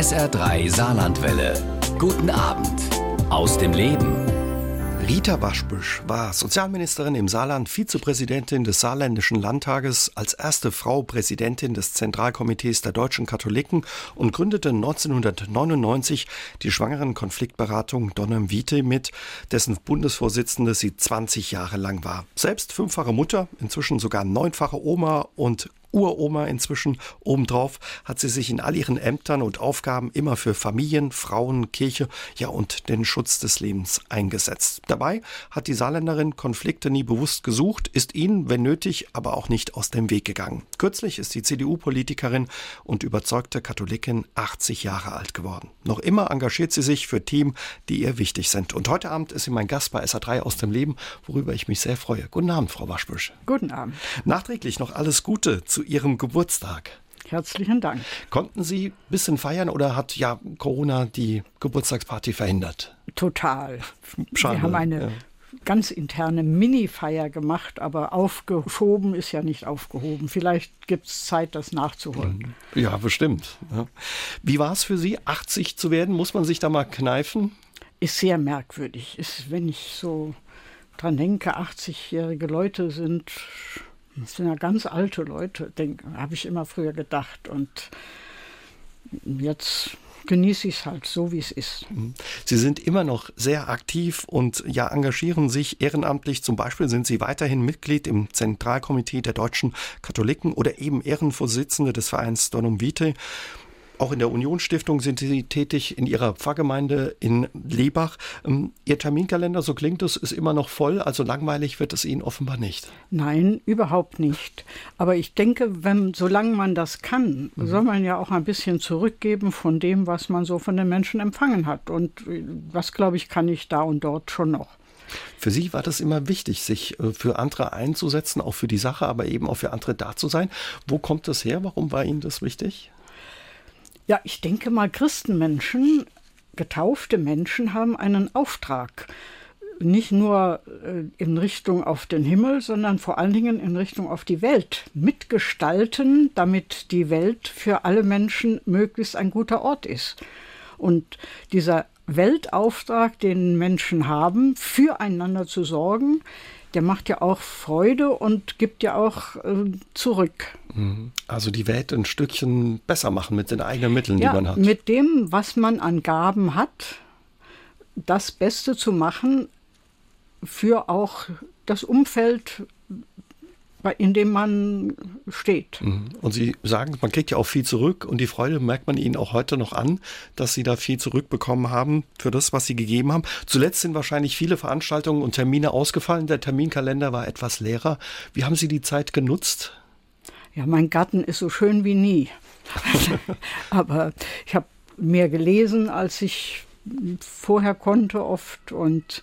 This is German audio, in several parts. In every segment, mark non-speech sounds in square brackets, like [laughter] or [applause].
SR3 Saarlandwelle. Guten Abend aus dem Leben. Rita Waschbüsch war Sozialministerin im Saarland, Vizepräsidentin des Saarländischen Landtages, als erste Frau Präsidentin des Zentralkomitees der deutschen Katholiken und gründete 1999 die Schwangerenkonfliktberatung Donnem Vitae mit, dessen Bundesvorsitzende sie 20 Jahre lang war. Selbst fünffache Mutter, inzwischen sogar neunfache Oma und Uroma inzwischen. Obendrauf hat sie sich in all ihren Ämtern und Aufgaben immer für Familien, Frauen, Kirche, ja und den Schutz des Lebens eingesetzt. Dabei hat die Saarländerin Konflikte nie bewusst gesucht, ist ihnen, wenn nötig, aber auch nicht aus dem Weg gegangen. Kürzlich ist die CDU-Politikerin und überzeugte Katholikin 80 Jahre alt geworden. Noch immer engagiert sie sich für Themen, die ihr wichtig sind. Und heute Abend ist sie mein Gast bei SA3 aus dem Leben, worüber ich mich sehr freue. Guten Abend, Frau Waschbüsch. Guten Abend. Nachträglich noch alles Gute zu Ihrem Geburtstag. Herzlichen Dank. Konnten Sie ein bisschen feiern oder hat ja Corona die Geburtstagsparty verhindert? Total. Schade. Wir haben eine ja. ganz interne Mini-Feier gemacht, aber aufgeschoben ist ja nicht aufgehoben. Vielleicht gibt es Zeit, das nachzuholen. Ja, bestimmt. Wie war es für Sie, 80 zu werden? Muss man sich da mal kneifen? Ist sehr merkwürdig. Ist, wenn ich so dran denke, 80-jährige Leute sind das sind ja ganz alte Leute, habe ich immer früher gedacht. Und jetzt genieße ich es halt so, wie es ist. Mhm. Sie sind immer noch sehr aktiv und ja engagieren sich ehrenamtlich. Zum Beispiel sind Sie weiterhin Mitglied im Zentralkomitee der deutschen Katholiken oder eben Ehrenvorsitzende des Vereins Donum Vitae. Auch in der Unionsstiftung sind Sie tätig, in Ihrer Pfarrgemeinde in Lebach. Ähm, Ihr Terminkalender, so klingt es, ist immer noch voll, also langweilig wird es Ihnen offenbar nicht. Nein, überhaupt nicht. Aber ich denke, wenn, solange man das kann, mhm. soll man ja auch ein bisschen zurückgeben von dem, was man so von den Menschen empfangen hat. Und was, glaube ich, kann ich da und dort schon noch. Für Sie war das immer wichtig, sich äh, für andere einzusetzen, auch für die Sache, aber eben auch für andere da zu sein. Wo kommt das her? Warum war Ihnen das wichtig? Ja, ich denke mal, Christenmenschen, getaufte Menschen haben einen Auftrag. Nicht nur äh, in Richtung auf den Himmel, sondern vor allen Dingen in Richtung auf die Welt. Mitgestalten, damit die Welt für alle Menschen möglichst ein guter Ort ist. Und dieser Weltauftrag, den Menschen haben, füreinander zu sorgen, der macht ja auch Freude und gibt ja auch äh, zurück. Mhm. Also die Welt ein Stückchen besser machen mit den eigenen Mitteln, ja, die man hat. Mit dem, was man an Gaben hat, das Beste zu machen für auch das Umfeld, in dem man steht. Mhm. Und Sie sagen, man kriegt ja auch viel zurück und die Freude merkt man Ihnen auch heute noch an, dass Sie da viel zurückbekommen haben für das, was Sie gegeben haben. Zuletzt sind wahrscheinlich viele Veranstaltungen und Termine ausgefallen. Der Terminkalender war etwas leerer. Wie haben Sie die Zeit genutzt? Ja, mein Garten ist so schön wie nie. [laughs] [laughs] Aber ich habe mehr gelesen, als ich vorher konnte oft und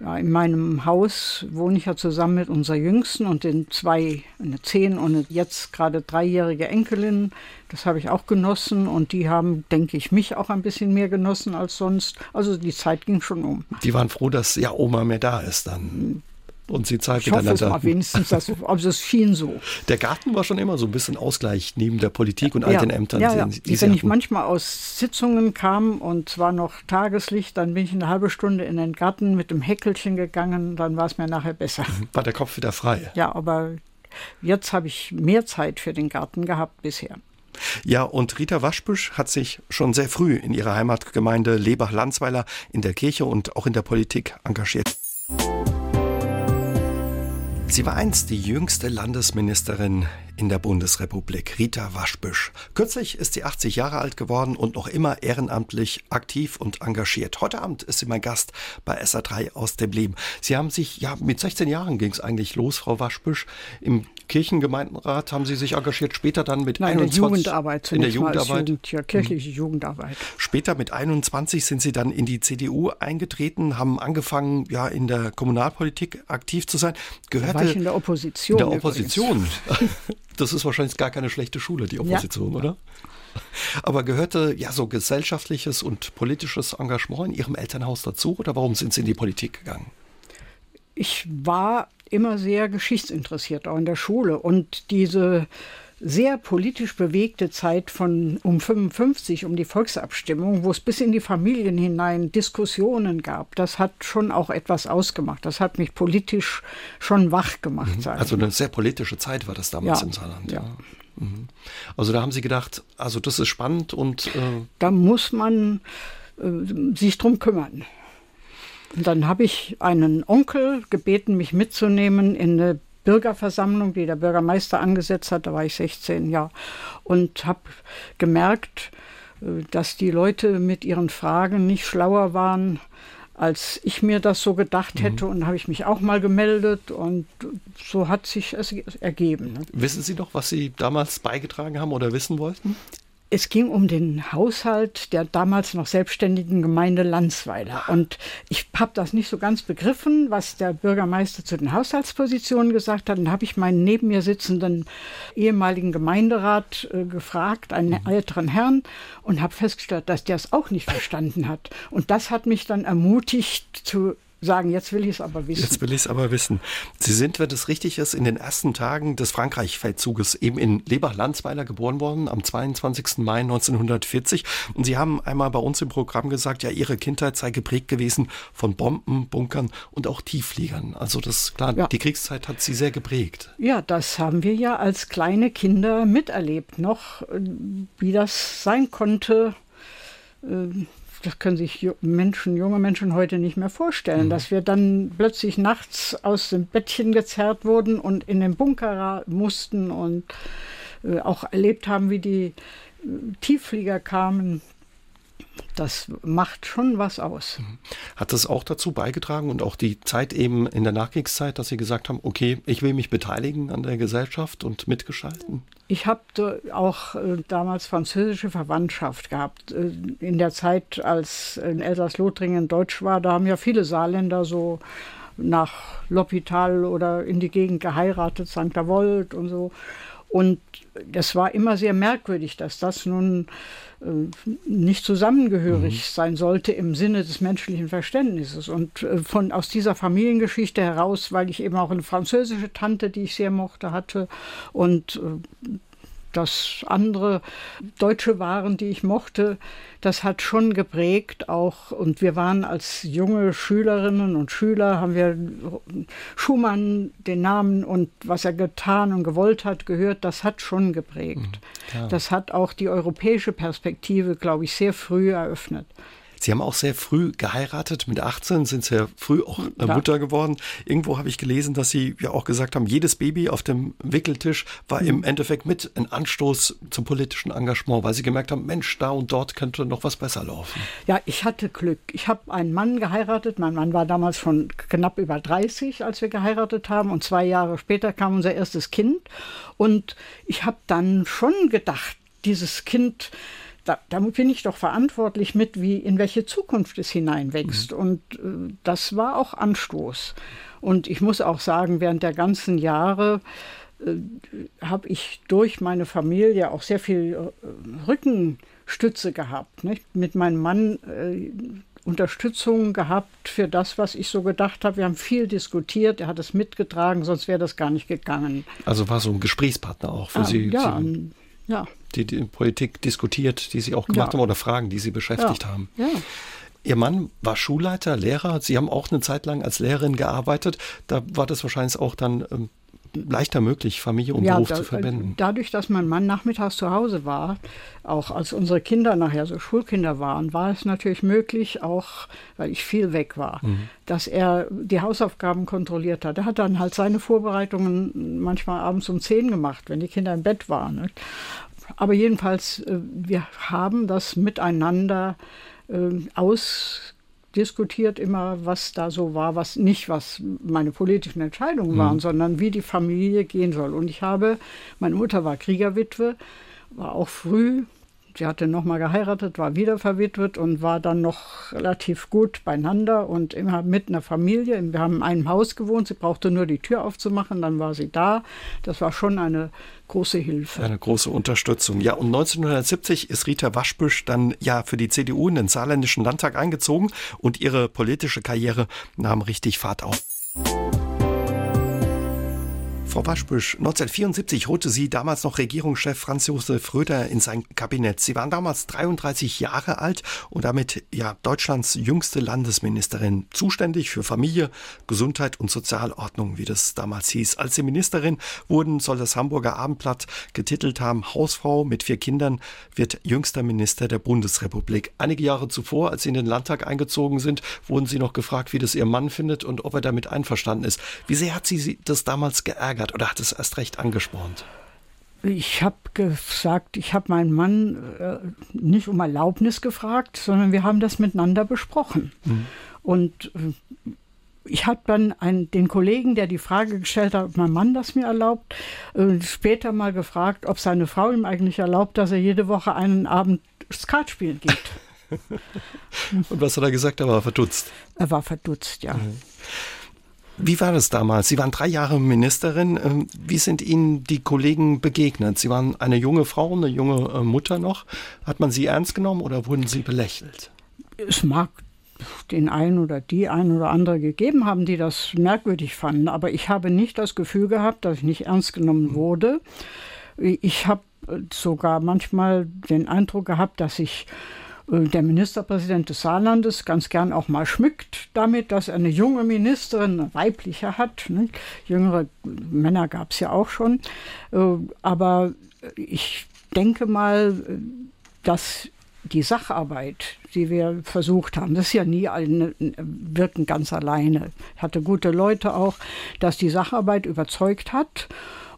ja, in meinem Haus wohne ich ja zusammen mit unserer Jüngsten und den zwei, eine zehn und jetzt gerade dreijährige Enkelin. Das habe ich auch genossen und die haben, denke ich, mich auch ein bisschen mehr genossen als sonst. Also die Zeit ging schon um. Die waren froh, dass ja Oma mehr da ist dann und sie Zeit ich miteinander hoffe es mal wenigstens, dass, [laughs] also es schien so. Der Garten war schon immer so ein bisschen Ausgleich neben der Politik und all ja, den Ämtern. Ja, ja. Die, Wenn ich manchmal aus Sitzungen kam und zwar noch Tageslicht, dann bin ich eine halbe Stunde in den Garten mit dem Häckelchen gegangen, dann war es mir nachher besser. [laughs] War der Kopf wieder frei? Ja, aber jetzt habe ich mehr Zeit für den Garten gehabt bisher. Ja, und Rita Waschbüsch hat sich schon sehr früh in ihrer Heimatgemeinde Lebach-Landsweiler in der Kirche und auch in der Politik engagiert. Sie war einst die jüngste Landesministerin in der Bundesrepublik, Rita Waschbüsch. Kürzlich ist sie 80 Jahre alt geworden und noch immer ehrenamtlich aktiv und engagiert. Heute Abend ist sie mein Gast bei SA3 aus dem Leben. Sie haben sich, ja, mit 16 Jahren ging es eigentlich los, Frau Waschbüsch, im Kirchengemeinderat haben Sie sich engagiert, später dann mit Nein, 21. In der Jugendarbeit. In der Jugendarbeit. Jugend, ja, kirchliche mhm. Jugendarbeit. Später mit 21 sind Sie dann in die CDU eingetreten, haben angefangen, ja, in der Kommunalpolitik aktiv zu sein. Gehörte da war ich in der Opposition. In der Opposition. [laughs] das ist wahrscheinlich gar keine schlechte Schule, die Opposition, ja. oder? Aber gehörte ja so gesellschaftliches und politisches Engagement in Ihrem Elternhaus dazu oder warum sind Sie in die Politik gegangen? Ich war immer sehr geschichtsinteressiert, auch in der Schule. Und diese sehr politisch bewegte Zeit von um 55, um die Volksabstimmung, wo es bis in die Familien hinein Diskussionen gab, das hat schon auch etwas ausgemacht. Das hat mich politisch schon wach gemacht. Mhm. Also eine sehr politische Zeit war das damals ja, im Saarland. Ja. ja. Mhm. Also da haben Sie gedacht, also das ist spannend und äh da muss man äh, sich drum kümmern. Und dann habe ich einen Onkel gebeten, mich mitzunehmen in eine Bürgerversammlung, die der Bürgermeister angesetzt hat, da war ich 16, ja, und habe gemerkt, äh, dass die Leute mit ihren Fragen nicht schlauer waren, als ich mir das so gedacht hätte. Mhm. Und habe ich mich auch mal gemeldet und so hat sich es ergeben. Ne? Wissen Sie doch, was Sie damals beigetragen haben oder wissen wollten? Es ging um den Haushalt der damals noch selbstständigen Gemeinde Landsweiler. Und ich habe das nicht so ganz begriffen, was der Bürgermeister zu den Haushaltspositionen gesagt hat. Dann habe ich meinen neben mir sitzenden ehemaligen Gemeinderat äh, gefragt, einen mhm. älteren Herrn, und habe festgestellt, dass der es auch nicht verstanden hat. Und das hat mich dann ermutigt zu sagen, jetzt will ich es aber wissen. Jetzt will ich es aber wissen. Sie sind, wenn es richtig ist, in den ersten Tagen des Frankreich-Feldzuges eben in Lebach-Landsweiler geboren worden, am 22. Mai 1940. Und Sie haben einmal bei uns im Programm gesagt, ja, Ihre Kindheit sei geprägt gewesen von Bomben, Bunkern und auch Tieffliegern. Also das, klar, ja. die Kriegszeit hat Sie sehr geprägt. Ja, das haben wir ja als kleine Kinder miterlebt noch, wie das sein konnte äh, das können sich Menschen, junge Menschen heute nicht mehr vorstellen, mhm. dass wir dann plötzlich nachts aus dem Bettchen gezerrt wurden und in den Bunker mussten und äh, auch erlebt haben, wie die äh, Tiefflieger kamen das macht schon was aus. Mhm. Hat das auch dazu beigetragen und auch die Zeit eben in der Nachkriegszeit, dass Sie gesagt haben, okay, ich will mich beteiligen an der Gesellschaft und mitgestalten? Ich habe auch äh, damals französische Verwandtschaft gehabt. Äh, in der Zeit, als in Elsass-Lothringen Deutsch war, da haben ja viele Saarländer so nach L'Hôpital oder in die Gegend geheiratet, St. Wold und so. Und das war immer sehr merkwürdig, dass das nun äh, nicht zusammengehörig mhm. sein sollte im Sinne des menschlichen Verständnisses. Und äh, von aus dieser Familiengeschichte heraus, weil ich eben auch eine französische Tante, die ich sehr mochte, hatte und äh, dass andere Deutsche waren, die ich mochte, das hat schon geprägt auch. Und wir waren als junge Schülerinnen und Schüler, haben wir Schumann den Namen und was er getan und gewollt hat, gehört. Das hat schon geprägt. Mhm, das hat auch die europäische Perspektive, glaube ich, sehr früh eröffnet. Sie haben auch sehr früh geheiratet. Mit 18 sind Sie ja früh auch ja. Mutter geworden. Irgendwo habe ich gelesen, dass Sie ja auch gesagt haben, jedes Baby auf dem Wickeltisch war mhm. im Endeffekt mit ein Anstoß zum politischen Engagement, weil Sie gemerkt haben, Mensch, da und dort könnte noch was besser laufen. Ja, ich hatte Glück. Ich habe einen Mann geheiratet. Mein Mann war damals schon knapp über 30, als wir geheiratet haben. Und zwei Jahre später kam unser erstes Kind. Und ich habe dann schon gedacht, dieses Kind, da, damit bin ich doch verantwortlich mit, wie in welche Zukunft es hineinwächst. Mhm. Und äh, das war auch Anstoß. Und ich muss auch sagen, während der ganzen Jahre äh, habe ich durch meine Familie auch sehr viel äh, Rückenstütze gehabt. Nicht? Mit meinem Mann äh, Unterstützung gehabt für das, was ich so gedacht habe. Wir haben viel diskutiert, er hat es mitgetragen, sonst wäre das gar nicht gegangen. Also war so ein Gesprächspartner auch für ah, Sie? Ja, Sie ja. Die, die Politik diskutiert, die Sie auch gemacht ja. haben oder Fragen, die Sie beschäftigt haben. Ja. Ihr Mann war Schulleiter, Lehrer. Sie haben auch eine Zeit lang als Lehrerin gearbeitet. Da war das wahrscheinlich auch dann ähm, leichter möglich, Familie und ja, Beruf da, zu verbinden. Dadurch, dass mein Mann nachmittags zu Hause war, auch als unsere Kinder nachher so Schulkinder waren, war es natürlich möglich, auch weil ich viel weg war, mhm. dass er die Hausaufgaben kontrolliert hat. Er hat dann halt seine Vorbereitungen manchmal abends um zehn gemacht, wenn die Kinder im Bett waren. Nicht? Aber jedenfalls, äh, wir haben das miteinander äh, aus diskutiert immer, was da so war, was nicht, was meine politischen Entscheidungen waren, mhm. sondern wie die Familie gehen soll. Und ich habe, meine Mutter war Kriegerwitwe, war auch früh, sie hatte nochmal geheiratet, war wieder verwitwet und war dann noch relativ gut beieinander und immer mit einer Familie. Wir haben in einem Haus gewohnt, sie brauchte nur die Tür aufzumachen, dann war sie da. Das war schon eine große Hilfe. Eine große Unterstützung. Ja, und 1970 ist Rita Waschbüsch dann ja für die CDU in den saarländischen Landtag eingezogen und ihre politische Karriere nahm richtig Fahrt auf. Frau Waschbüsch, 1974 holte Sie damals noch Regierungschef Franz Josef Röder in sein Kabinett. Sie waren damals 33 Jahre alt und damit ja Deutschlands jüngste Landesministerin, zuständig für Familie, Gesundheit und Sozialordnung, wie das damals hieß. Als Sie Ministerin wurden, soll das Hamburger Abendblatt getitelt haben, Hausfrau mit vier Kindern wird jüngster Minister der Bundesrepublik. Einige Jahre zuvor, als Sie in den Landtag eingezogen sind, wurden Sie noch gefragt, wie das Ihr Mann findet und ob er damit einverstanden ist. Wie sehr hat Sie das damals geärgert? Hat oder hat es erst recht angespornt? Ich habe gesagt, ich habe meinen Mann äh, nicht um Erlaubnis gefragt, sondern wir haben das miteinander besprochen. Mhm. Und äh, ich habe dann einen, den Kollegen, der die Frage gestellt hat, ob mein Mann das mir erlaubt, äh, später mal gefragt, ob seine Frau ihm eigentlich erlaubt, dass er jede Woche einen Abend Skat spielen geht. [laughs] Und was hat er gesagt? Er war verdutzt. Er war verdutzt, ja. Mhm. Wie war das damals? Sie waren drei Jahre Ministerin. Ähm, wie sind Ihnen die Kollegen begegnet? Sie waren eine junge Frau, eine junge äh, Mutter noch. Hat man Sie ernst genommen oder wurden Sie belächelt? Es mag den einen oder die ein oder andere gegeben haben, die das merkwürdig fanden. Aber ich habe nicht das Gefühl gehabt, dass ich nicht ernst genommen hm. wurde. Ich habe sogar manchmal den Eindruck gehabt, dass ich äh, der Ministerpräsident des Saarlandes ganz gern auch mal schmückt damit, dass er eine junge Ministerin, eine weibliche hat. Ne? Jüngere Männer gab es ja auch schon. Äh, aber ich denke mal, dass die Sacharbeit, die wir versucht haben, das ist ja nie eine, wirken ganz alleine. Ich hatte gute Leute auch, dass die Sacharbeit überzeugt hat.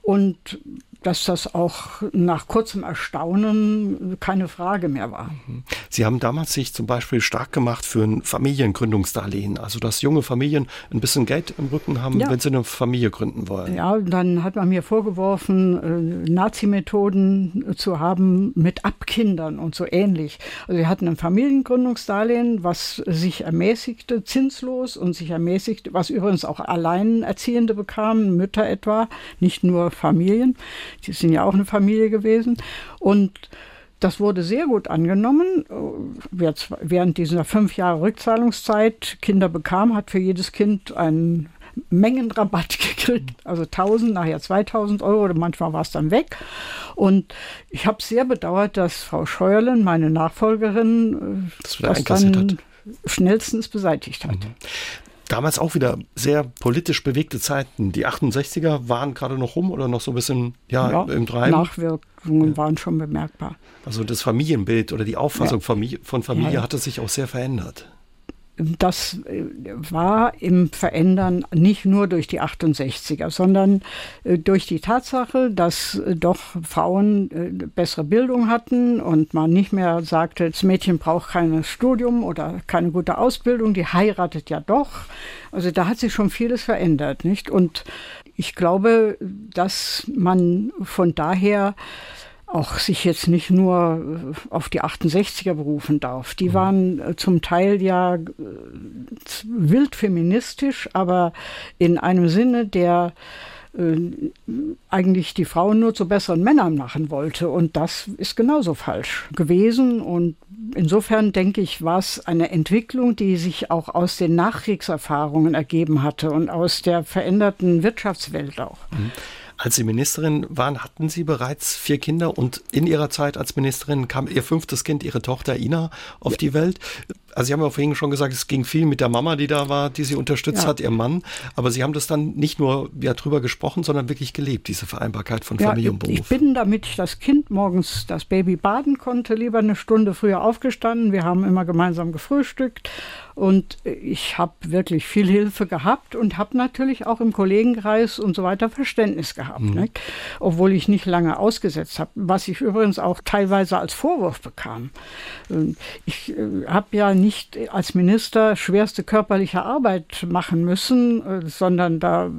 Und dass das auch nach kurzem Erstaunen keine Frage mehr war. Mhm. Sie haben damals sich zum Beispiel stark gemacht für ein Familiengründungsdarlehen, also dass junge Familien ein bisschen Geld im Rücken haben, ja. wenn sie eine Familie gründen wollen. Ja, dann hat man mir vorgeworfen, äh, Nazi-Methoden zu haben mit Abkindern und so ähnlich. Also wir hatten ein Familiengründungsdarlehen, was sich ermäßigte, zinslos und sich ermäßigte, was übrigens auch Alleinerziehende bekamen, Mütter etwa, nicht nur Familien. Die sind ja auch eine Familie gewesen. Und das wurde sehr gut angenommen. Wer während dieser fünf Jahre Rückzahlungszeit Kinder bekam, hat für jedes Kind einen Mengenrabatt [laughs] gekriegt, also 1000, nachher 2000 Euro oder manchmal war es dann weg. Und ich habe sehr bedauert, dass Frau Scheuerlen, meine Nachfolgerin, das, das dann hat. schnellstens beseitigt hat. Damals auch wieder sehr politisch bewegte Zeiten. Die 68er waren gerade noch rum oder noch so ein bisschen ja, ja im Treiben. Nachwirkungen ja. waren schon bemerkbar. Also das Familienbild oder die Auffassung ja. von Familie hatte sich auch sehr verändert das äh, war im Verändern nicht nur durch die 68er, sondern äh, durch die Tatsache, dass äh, doch Frauen bessere Bildung hatten und man nicht mehr sagte, das Mädchen braucht kein Studium oder keine gute Ausbildung, die heiratet ja doch. Also da hat sich schon vieles verändert, nicht? Und ich glaube, dass man von daher auch sich jetzt nicht nur äh, auf die 68er berufen darf. Die mhm. waren äh, zum Teil ja äh, wild feministisch, aber in einem Sinne, der eigentlich die Frauen nur zu besseren Männern machen wollte. Und das ist genauso falsch gewesen. Und insofern denke ich, war es eine Entwicklung, die sich auch aus den Nachkriegserfahrungen ergeben hatte und aus der veränderten Wirtschaftswelt auch. Mhm. Als Sie Ministerin waren, hatten Sie bereits vier Kinder und in Ihrer Zeit als Ministerin kam Ihr fünftes Kind, Ihre Tochter Ina, auf ja. die Welt. Also Sie haben ja vorhin schon gesagt, es ging viel mit der Mama, die da war, die Sie unterstützt ja. hat, Ihr Mann. Aber Sie haben das dann nicht nur ja, drüber gesprochen, sondern wirklich gelebt, diese Vereinbarkeit von ja, Familie und Beruf. Ich bin, damit ich das Kind morgens das Baby baden konnte, lieber eine Stunde früher aufgestanden. Wir haben immer gemeinsam gefrühstückt und ich habe wirklich viel Hilfe gehabt und habe natürlich auch im Kollegenkreis und so weiter Verständnis gehabt, mhm. ne? obwohl ich nicht lange ausgesetzt habe, was ich übrigens auch teilweise als Vorwurf bekam. Ich äh, habe ja nicht als Minister schwerste körperliche Arbeit machen müssen, äh, sondern da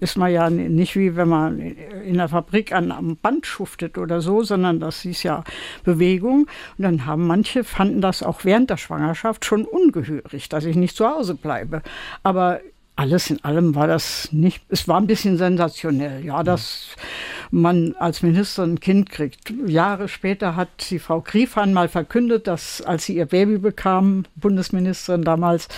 ist man ja nicht wie wenn man in der Fabrik an, am Band schuftet oder so, sondern das ist ja Bewegung. Und dann haben manche fanden das auch während der Schwangerschaft schon ungehörig, dass ich nicht zu Hause bleibe. Aber alles in allem war das nicht, es war ein bisschen sensationell. Ja, das man als Minister ein Kind kriegt. Jahre später hat die Frau Griefahn mal verkündet, dass als sie ihr Baby bekam, Bundesministerin damals,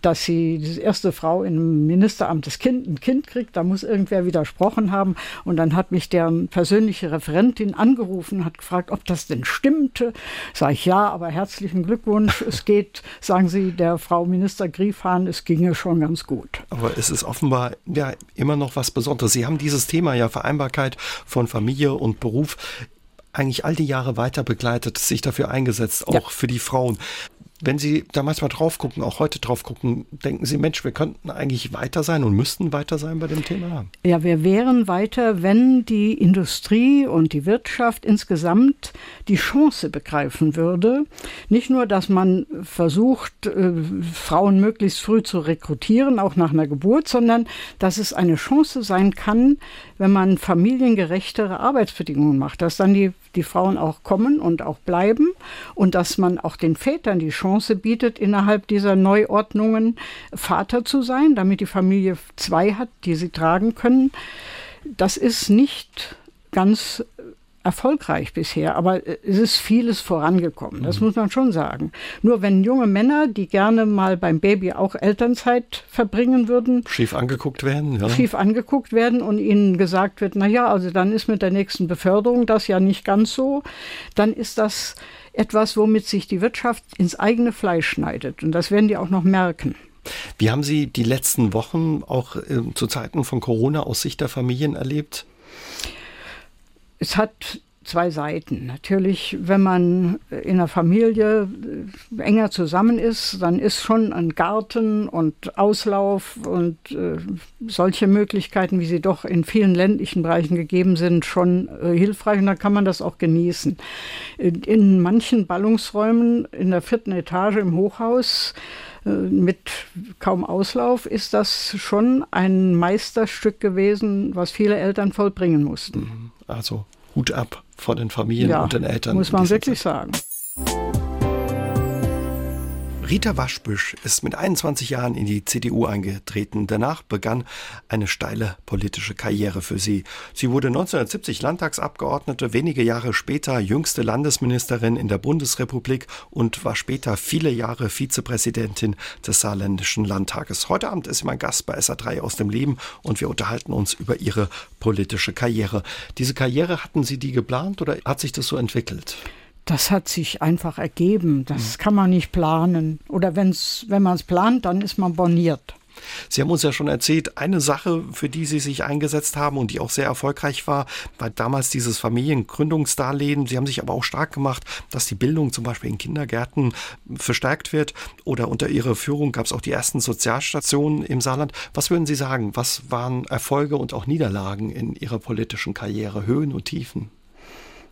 dass sie die erste Frau im Ministeramt das Kind, ein Kind kriegt. Da muss irgendwer widersprochen haben. Und dann hat mich der persönliche Referentin angerufen, hat gefragt, ob das denn stimmte. Sag ich ja, aber herzlichen Glückwunsch. [laughs] Es geht, sagen Sie der Frau Minister Griefahn, es ginge schon ganz gut. Aber es ist offenbar ja immer noch was Besonderes. Sie haben dieses Thema ja Vereinbarkeit von Familie und Beruf eigentlich all die Jahre weiter begleitet, sich dafür eingesetzt, auch ja. für die Frauen. Wenn Sie da manchmal drauf gucken, auch heute drauf gucken, denken Sie, Mensch, wir könnten eigentlich weiter sein und müssten weiter sein bei dem Thema? Ja, wir wären weiter, wenn die Industrie und die Wirtschaft insgesamt die Chance begreifen würde. Nicht nur, dass man versucht, äh, Frauen möglichst früh zu rekrutieren, auch nach einer Geburt, sondern dass es eine Chance sein kann, wenn man familiengerechtere Arbeitsbedingungen macht, dass dann die, die Frauen auch kommen und auch bleiben und dass man auch den Vätern die Chance bietet, innerhalb dieser Neuordnungen Vater zu sein, damit die Familie zwei hat, die sie tragen können. Das ist nicht ganz erfolgreich bisher, aber äh, es ist vieles vorangekommen, das mhm. muss man schon sagen. Nur wenn junge Männer, die gerne mal beim Baby auch Elternzeit verbringen würden, schief angeguckt werden, ja. schief angeguckt werden und ihnen gesagt wird, na ja, also dann ist mit der nächsten Beförderung das ja nicht ganz so, dann ist das etwas, womit sich die Wirtschaft ins eigene Fleisch schneidet und das werden die auch noch merken. Wie haben Sie die letzten Wochen auch äh, zu Zeiten von Corona aus Sicht der Familien erlebt? Es hat zwei Seiten. Natürlich, wenn man in einer Familie äh, enger zusammen ist, dann ist schon ein Garten und Auslauf und äh, solche Möglichkeiten, wie sie doch in vielen ländlichen Bereichen gegeben sind, schon äh, hilfreich und dann kann man das auch genießen. In, in manchen Ballungsräumen in der vierten Etage im Hochhaus äh, mit kaum Auslauf ist das schon ein Meisterstück gewesen, was viele Eltern vollbringen mussten. Mhm. Also Hut ab vor den Familien ja, und den Eltern. Muss man wirklich Zeit. sagen. Rita Waschbüsch ist mit 21 Jahren in die CDU eingetreten. Danach begann eine steile politische Karriere für sie. Sie wurde 1970 Landtagsabgeordnete, wenige Jahre später jüngste Landesministerin in der Bundesrepublik und war später viele Jahre Vizepräsidentin des Saarländischen Landtages. Heute Abend ist sie mein Gast bei SA3 aus dem Leben und wir unterhalten uns über ihre politische Karriere. Diese Karriere hatten Sie die geplant oder hat sich das so entwickelt? Das hat sich einfach ergeben. Das mhm. kann man nicht planen. Oder wenn's, wenn man es plant, dann ist man borniert. Sie haben uns ja schon erzählt, eine Sache, für die Sie sich eingesetzt haben und die auch sehr erfolgreich war, war damals dieses Familiengründungsdarlehen. Sie haben sich aber auch stark gemacht, dass die Bildung zum Beispiel in Kindergärten verstärkt wird. Oder unter Ihrer Führung gab es auch die ersten Sozialstationen im Saarland. Was würden Sie sagen? Was waren Erfolge und auch Niederlagen in Ihrer politischen Karriere, Höhen und Tiefen?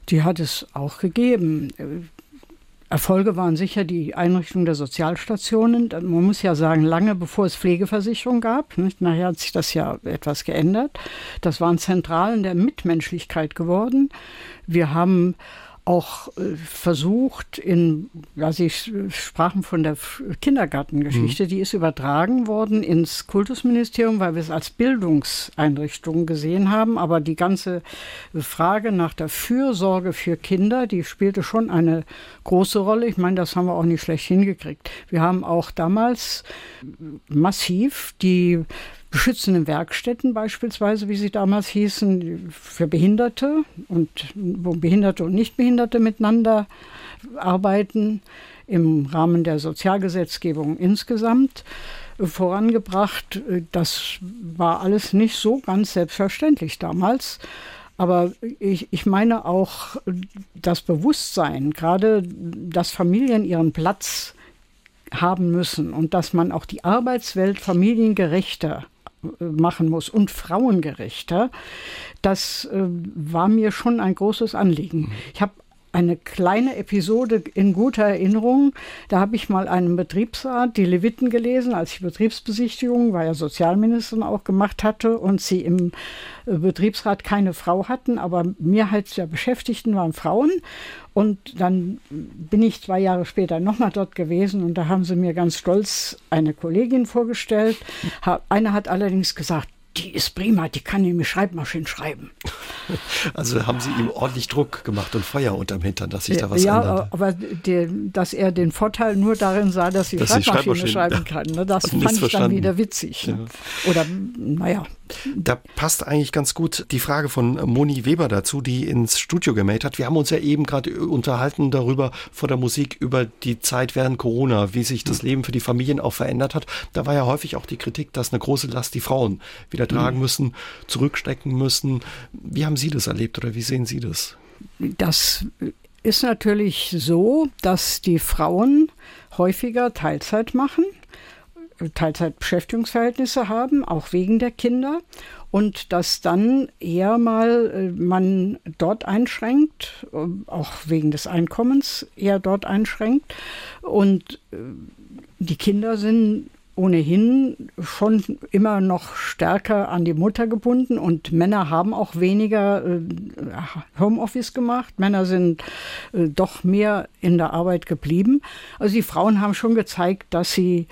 Die hat es auch gegeben. Erfolge waren sicher die Einrichtung der Sozialstationen. Man muss ja sagen, lange bevor es Pflegeversicherung gab. Nicht? Nachher hat sich das ja etwas geändert. Das waren Zentralen der Mitmenschlichkeit geworden. Wir haben auch äh, versucht, in, ja, Sie sprachen von der Kindergartengeschichte, mhm. die ist übertragen worden ins Kultusministerium, weil wir es als Bildungseinrichtung gesehen haben. Aber die ganze Frage nach der Fürsorge für Kinder, die spielte schon eine große Rolle. Ich meine, das haben wir auch nicht schlecht hingekriegt. Wir haben auch damals massiv die beschützenden Werkstätten beispielsweise, wie sie damals hießen, für Behinderte und wo Behinderte und Nichtbehinderte miteinander arbeiten im Rahmen der Sozialgesetzgebung insgesamt vorangebracht. Das war alles nicht so ganz selbstverständlich damals. Aber ich, ich meine auch das Bewusstsein, gerade dass Familien ihren Platz haben müssen und dass man auch die Arbeitswelt familiengerechter machen muss und frauengerechter, das äh, war mir schon ein großes Anliegen. Ich habe eine kleine Episode in guter Erinnerung. Da habe ich mal einen Betriebsrat, die Leviten gelesen, als ich Betriebsbesichtigung, war ja Sozialministerin auch gemacht hatte und sie im äh, Betriebsrat keine Frau hatten, aber Mehrheit der Beschäftigten waren Frauen. Und dann bin ich zwei Jahre später nochmal dort gewesen und da haben sie mir ganz stolz eine Kollegin vorgestellt. Einer hat allerdings gesagt, die ist prima, die kann in die Schreibmaschine schreiben. [laughs] Also haben Sie ihm ordentlich Druck gemacht und Feuer unterm Hintern, dass sich da was ja, ändert. Ja, aber der, dass er den Vorteil nur darin sah, dass sie dass Schreibmaschine, schreiben kann. Ne? Das [laughs] fand ich dann wieder witzig. Ne? Ja. Oder, naja. Da passt eigentlich ganz gut die Frage von Moni Weber dazu, die ins Studio gemeldet hat. Wir haben uns ja eben gerade unterhalten darüber vor der Musik über die Zeit während Corona, wie sich das Leben für die Familien auch verändert hat. Da war ja häufig auch die Kritik, dass eine große Last die Frauen wieder tragen mhm. müssen, zurückstecken müssen. Wie haben Sie das erlebt oder wie sehen Sie das? Das ist natürlich so, dass die Frauen häufiger Teilzeit machen Teilzeitbeschäftigungsverhältnisse haben, auch wegen der Kinder. Und dass dann eher mal äh, man dort einschränkt, äh, auch wegen des Einkommens eher dort einschränkt. Und äh, die Kinder sind ohnehin schon immer noch stärker an die Mutter gebunden und Männer haben auch weniger Homeoffice gemacht. Männer sind doch mehr in der Arbeit geblieben. Also die Frauen haben schon gezeigt, dass sie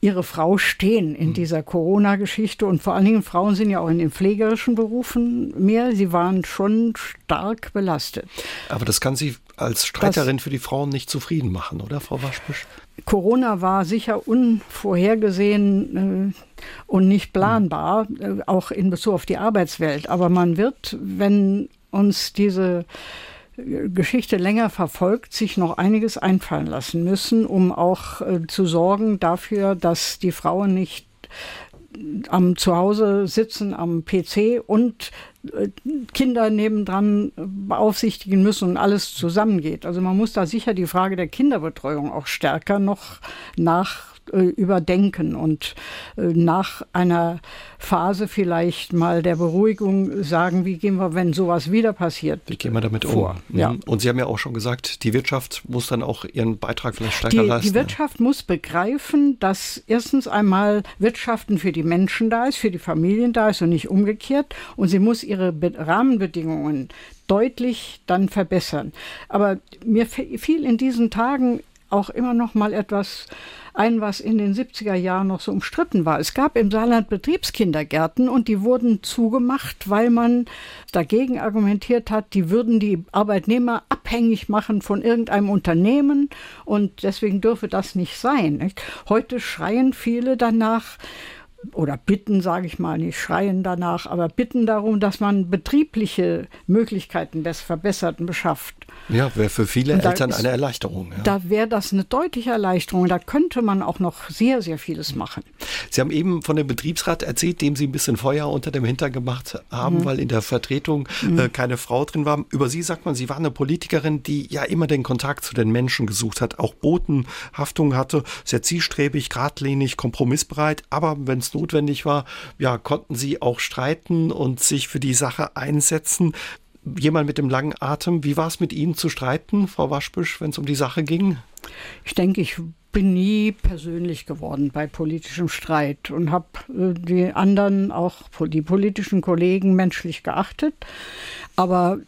ihre Frau stehen in hm. dieser Corona-Geschichte. Und vor allen Dingen Frauen sind ja auch in den pflegerischen Berufen mehr. Sie waren schon stark belastet. Aber das kann Sie als Streiterin das, für die Frauen nicht zufrieden machen, oder, Frau Waschbusch? Corona war sicher unvorhergesehen äh, und nicht planbar, äh, auch in Bezug auf die Arbeitswelt. Aber man wird, wenn uns diese Geschichte länger verfolgt, sich noch einiges einfallen lassen müssen, um auch äh, zu sorgen dafür, dass die Frauen nicht am Zuhause sitzen am PC und äh, Kinder nebendran beaufsichtigen müssen und alles zusammengeht. Also man muss da sicher die Frage der Kinderbetreuung auch stärker noch nach äh, überdenken und äh, nach einer Phase vielleicht mal der Beruhigung sagen, wie gehen wir, wenn sowas wieder passiert. Wie gehen wir damit vor? um? Mhm. Ja. Und Sie haben ja auch schon gesagt, die Wirtschaft muss dann auch ihren Beitrag vielleicht stärker die, leisten. Die Wirtschaft muss begreifen, dass erstens einmal Wirtschaften für die Menschen da ist, für die Familien da ist und nicht umgekehrt. Und sie muss ihre Rahmenbedingungen deutlich dann verbessern. Aber mir fiel in diesen Tagen auch immer noch mal etwas ein, was in den 70er Jahren noch so umstritten war. Es gab im Saarland Betriebskindergärten und die wurden zugemacht, weil man dagegen argumentiert hat, die würden die Arbeitnehmer abhängig machen von irgendeinem Unternehmen und deswegen dürfe das nicht sein. Nicht? Heute schreien viele danach, oder bitten, sage ich mal, nicht schreien danach, aber bitten darum, dass man betriebliche Möglichkeiten des Verbesserten beschafft. Ja, wäre für viele Eltern ist, eine Erleichterung. Ja. Da wäre das eine deutliche Erleichterung. Da könnte man auch noch sehr, sehr vieles machen. Sie haben eben von dem Betriebsrat erzählt, dem Sie ein bisschen Feuer unter dem Hintern gemacht haben, mhm. weil in der Vertretung mhm. äh, keine Frau drin war. Über Sie sagt man, Sie war eine Politikerin, die ja immer den Kontakt zu den Menschen gesucht hat, auch Botenhaftung hatte, sehr zielstrebig, geradlinig, kompromissbereit. Aber wenn es notwendig war, ja, konnten Sie auch streiten und sich für die Sache einsetzen jemand mit dem langen Atem. Wie war es mit Ihnen zu streiten, Frau Waschbüsch, wenn es um die Sache ging? Ich denke, ich bin nie persönlich geworden bei politischem Streit und habe äh, die anderen, auch die politischen Kollegen, menschlich geachtet. Aber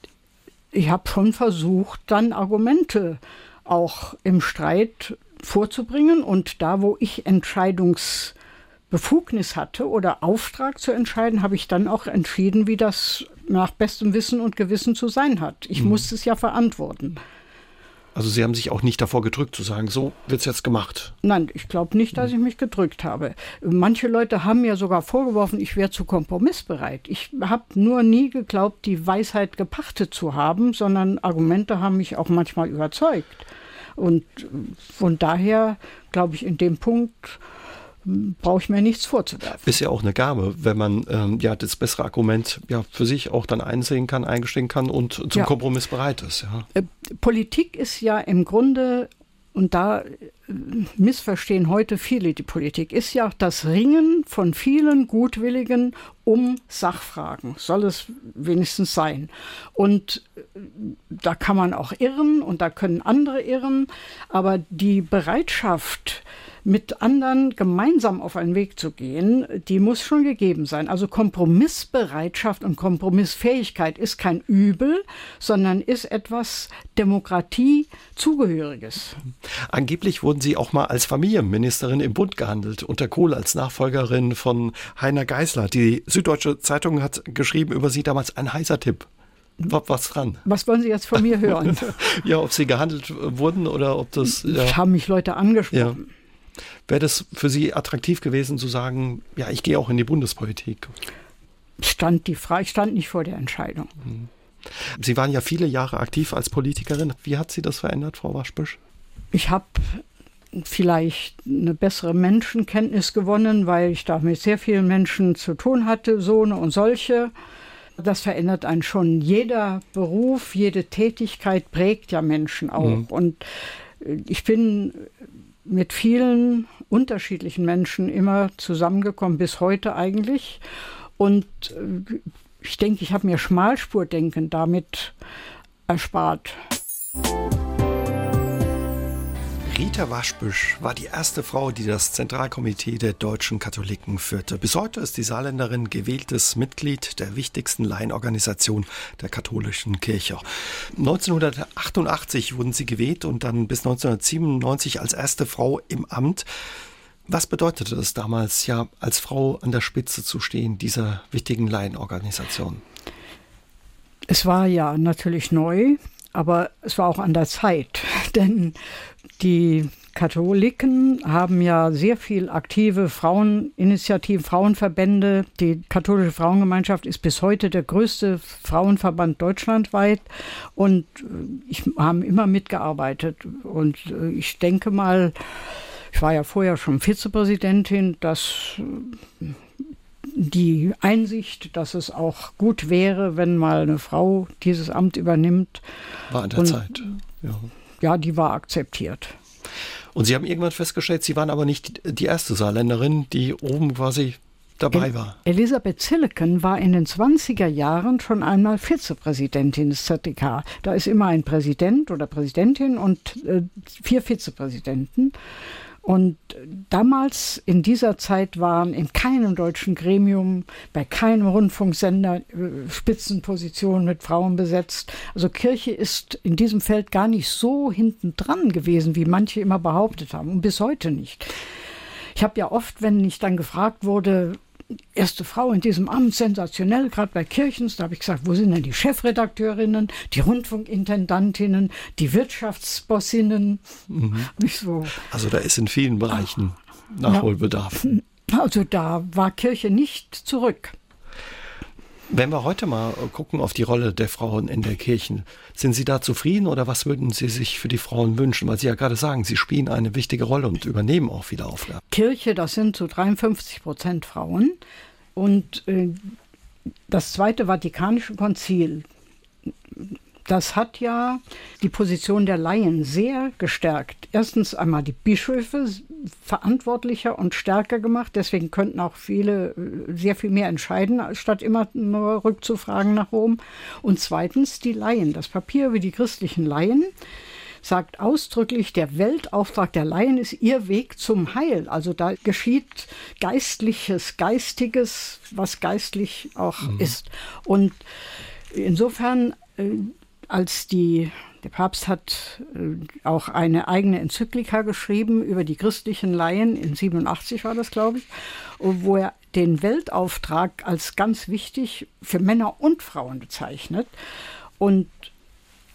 ich habe schon versucht, dann Argumente auch im Streit vorzubringen und da, wo ich Entscheidungsbefugnis hatte oder Auftrag zu entscheiden, habe ich dann auch entschieden, wie das nach bestem Wissen und Gewissen zu sein hat. Ich mhm. muss es ja verantworten. Also Sie haben sich auch nicht davor gedrückt zu sagen, so wird es jetzt gemacht. Nein, ich glaube nicht, dass ich mich gedrückt habe. Manche Leute haben mir sogar vorgeworfen, ich wäre zu kompromissbereit. Ich habe nur nie geglaubt, die Weisheit gepachtet zu haben, sondern Argumente haben mich auch manchmal überzeugt. Und von daher glaube ich, in dem Punkt brauche ich mir nichts vorzuwerfen. Ist ja auch eine Gabe, wenn man ähm, ja das bessere Argument ja für sich auch dann einsehen kann, eingestehen kann und zum ja. Kompromiss bereit ist. Ja. Äh, Politik ist ja im Grunde und da äh, missverstehen heute viele die Politik, ist ja das Ringen von vielen Gutwilligen um Sachfragen, soll es wenigstens sein. Und äh, da kann man auch irren und da können andere irren, aber die Bereitschaft, mit anderen gemeinsam auf einen Weg zu gehen, die muss schon gegeben sein. Also Kompromissbereitschaft und Kompromissfähigkeit ist kein Übel, sondern ist etwas Demokratie zugehöriges. Angeblich wurden Sie auch mal als Familienministerin im Bund gehandelt, unter Kohl als Nachfolgerin von Heiner Geisler. Die Süddeutsche Zeitung hat geschrieben über Sie damals ein heißer Tipp was dran. Was wollen Sie jetzt von mir hören? [laughs] ja, ob Sie gehandelt wurden oder ob das. Ja. Haben mich Leute angesprochen. Ja. Wäre das für Sie attraktiv gewesen zu sagen, ja, ich gehe auch in die Bundespolitik? Stand die Frage, ich stand nicht vor der Entscheidung. Mhm. Sie waren ja viele Jahre aktiv als Politikerin. Wie hat Sie das verändert, Frau Waschbüsch? Ich habe vielleicht eine bessere Menschenkenntnis gewonnen, weil ich da mit sehr vielen Menschen zu tun hatte, so und solche. Das verändert einen schon. Jeder Beruf, jede Tätigkeit prägt ja Menschen auch. Mhm. Und ich bin mit vielen unterschiedlichen Menschen immer zusammengekommen, bis heute eigentlich. Und äh, ich denke, ich habe mir Schmalspurdenken damit erspart. Rita Waschbüsch war die erste Frau, die das Zentralkomitee der deutschen Katholiken führte. Bis heute ist die Saarländerin gewähltes Mitglied der wichtigsten Laienorganisation der katholischen Kirche. 1988 wurden sie gewählt und dann bis 1997 als erste Frau im Amt. Was bedeutete es damals, ja, als Frau an der Spitze zu stehen dieser wichtigen Laienorganisation? Es war ja natürlich neu, aber es war auch an der Zeit, [laughs] denn die Katholiken haben ja sehr viel aktive Fraueninitiativen, Frauenverbände. Die katholische Frauengemeinschaft ist bis heute der größte Frauenverband deutschlandweit und äh, ich haben immer mitgearbeitet. Und äh, ich denke mal, ich war ja vorher schon Vizepräsidentin, dass äh, die Einsicht, dass es auch gut wäre, wenn mal eine Frau dieses Amt übernimmt. War an der und, Zeit. Ja. ja, die war akzeptiert. Und Sie haben irgendwann festgestellt, Sie waren aber nicht die erste Saarländerin, die oben quasi dabei war. Elisabeth Zilleken war in den 20er Jahren schon einmal Vizepräsidentin des ZDK. Da ist immer ein Präsident oder Präsidentin und äh, vier Vizepräsidenten. Und damals in dieser Zeit waren in keinem deutschen Gremium, bei keinem Rundfunksender äh, Spitzenpositionen mit Frauen besetzt. Also Kirche ist in diesem Feld gar nicht so hinten dran gewesen, wie manche immer behauptet haben und bis heute nicht. Ich habe ja oft, wenn ich dann gefragt wurde, erste Frau in diesem Amt, sensationell, gerade bei Kirchens. Da habe ich gesagt, wo sind denn die Chefredakteurinnen, die Rundfunkintendantinnen, die Wirtschaftsbossinnen? Mhm. So. Also da ist in vielen Bereichen Nachholbedarf. Also da war Kirche nicht zurück. Wenn wir heute mal gucken auf die Rolle der Frauen in der Kirche, sind Sie da zufrieden oder was würden Sie sich für die Frauen wünschen? Weil Sie ja gerade sagen, Sie spielen eine wichtige Rolle und übernehmen auch viele Aufgaben. Kirche, das sind so 53 Prozent Frauen. Und äh, das Zweite Vatikanische Konzil das hat ja die Position der Laien sehr gestärkt. Erstens einmal die Bischöfe verantwortlicher und stärker gemacht. Deswegen könnten auch viele äh, sehr viel mehr entscheiden, statt immer nur rückzufragen nach Rom. Und zweitens die Laien. Das Papier über die christlichen Laien sagt ausdrücklich, der Weltauftrag der Laien ist ihr Weg zum Heil. Also da geschieht Geistliches, Geistiges, was geistlich auch mhm. ist. Und insofern äh, als die der Papst hat äh, auch eine eigene Enzyklika geschrieben über die christlichen Laien, in 87 war das, glaube ich, wo er den Weltauftrag als ganz wichtig für Männer und Frauen bezeichnet. Und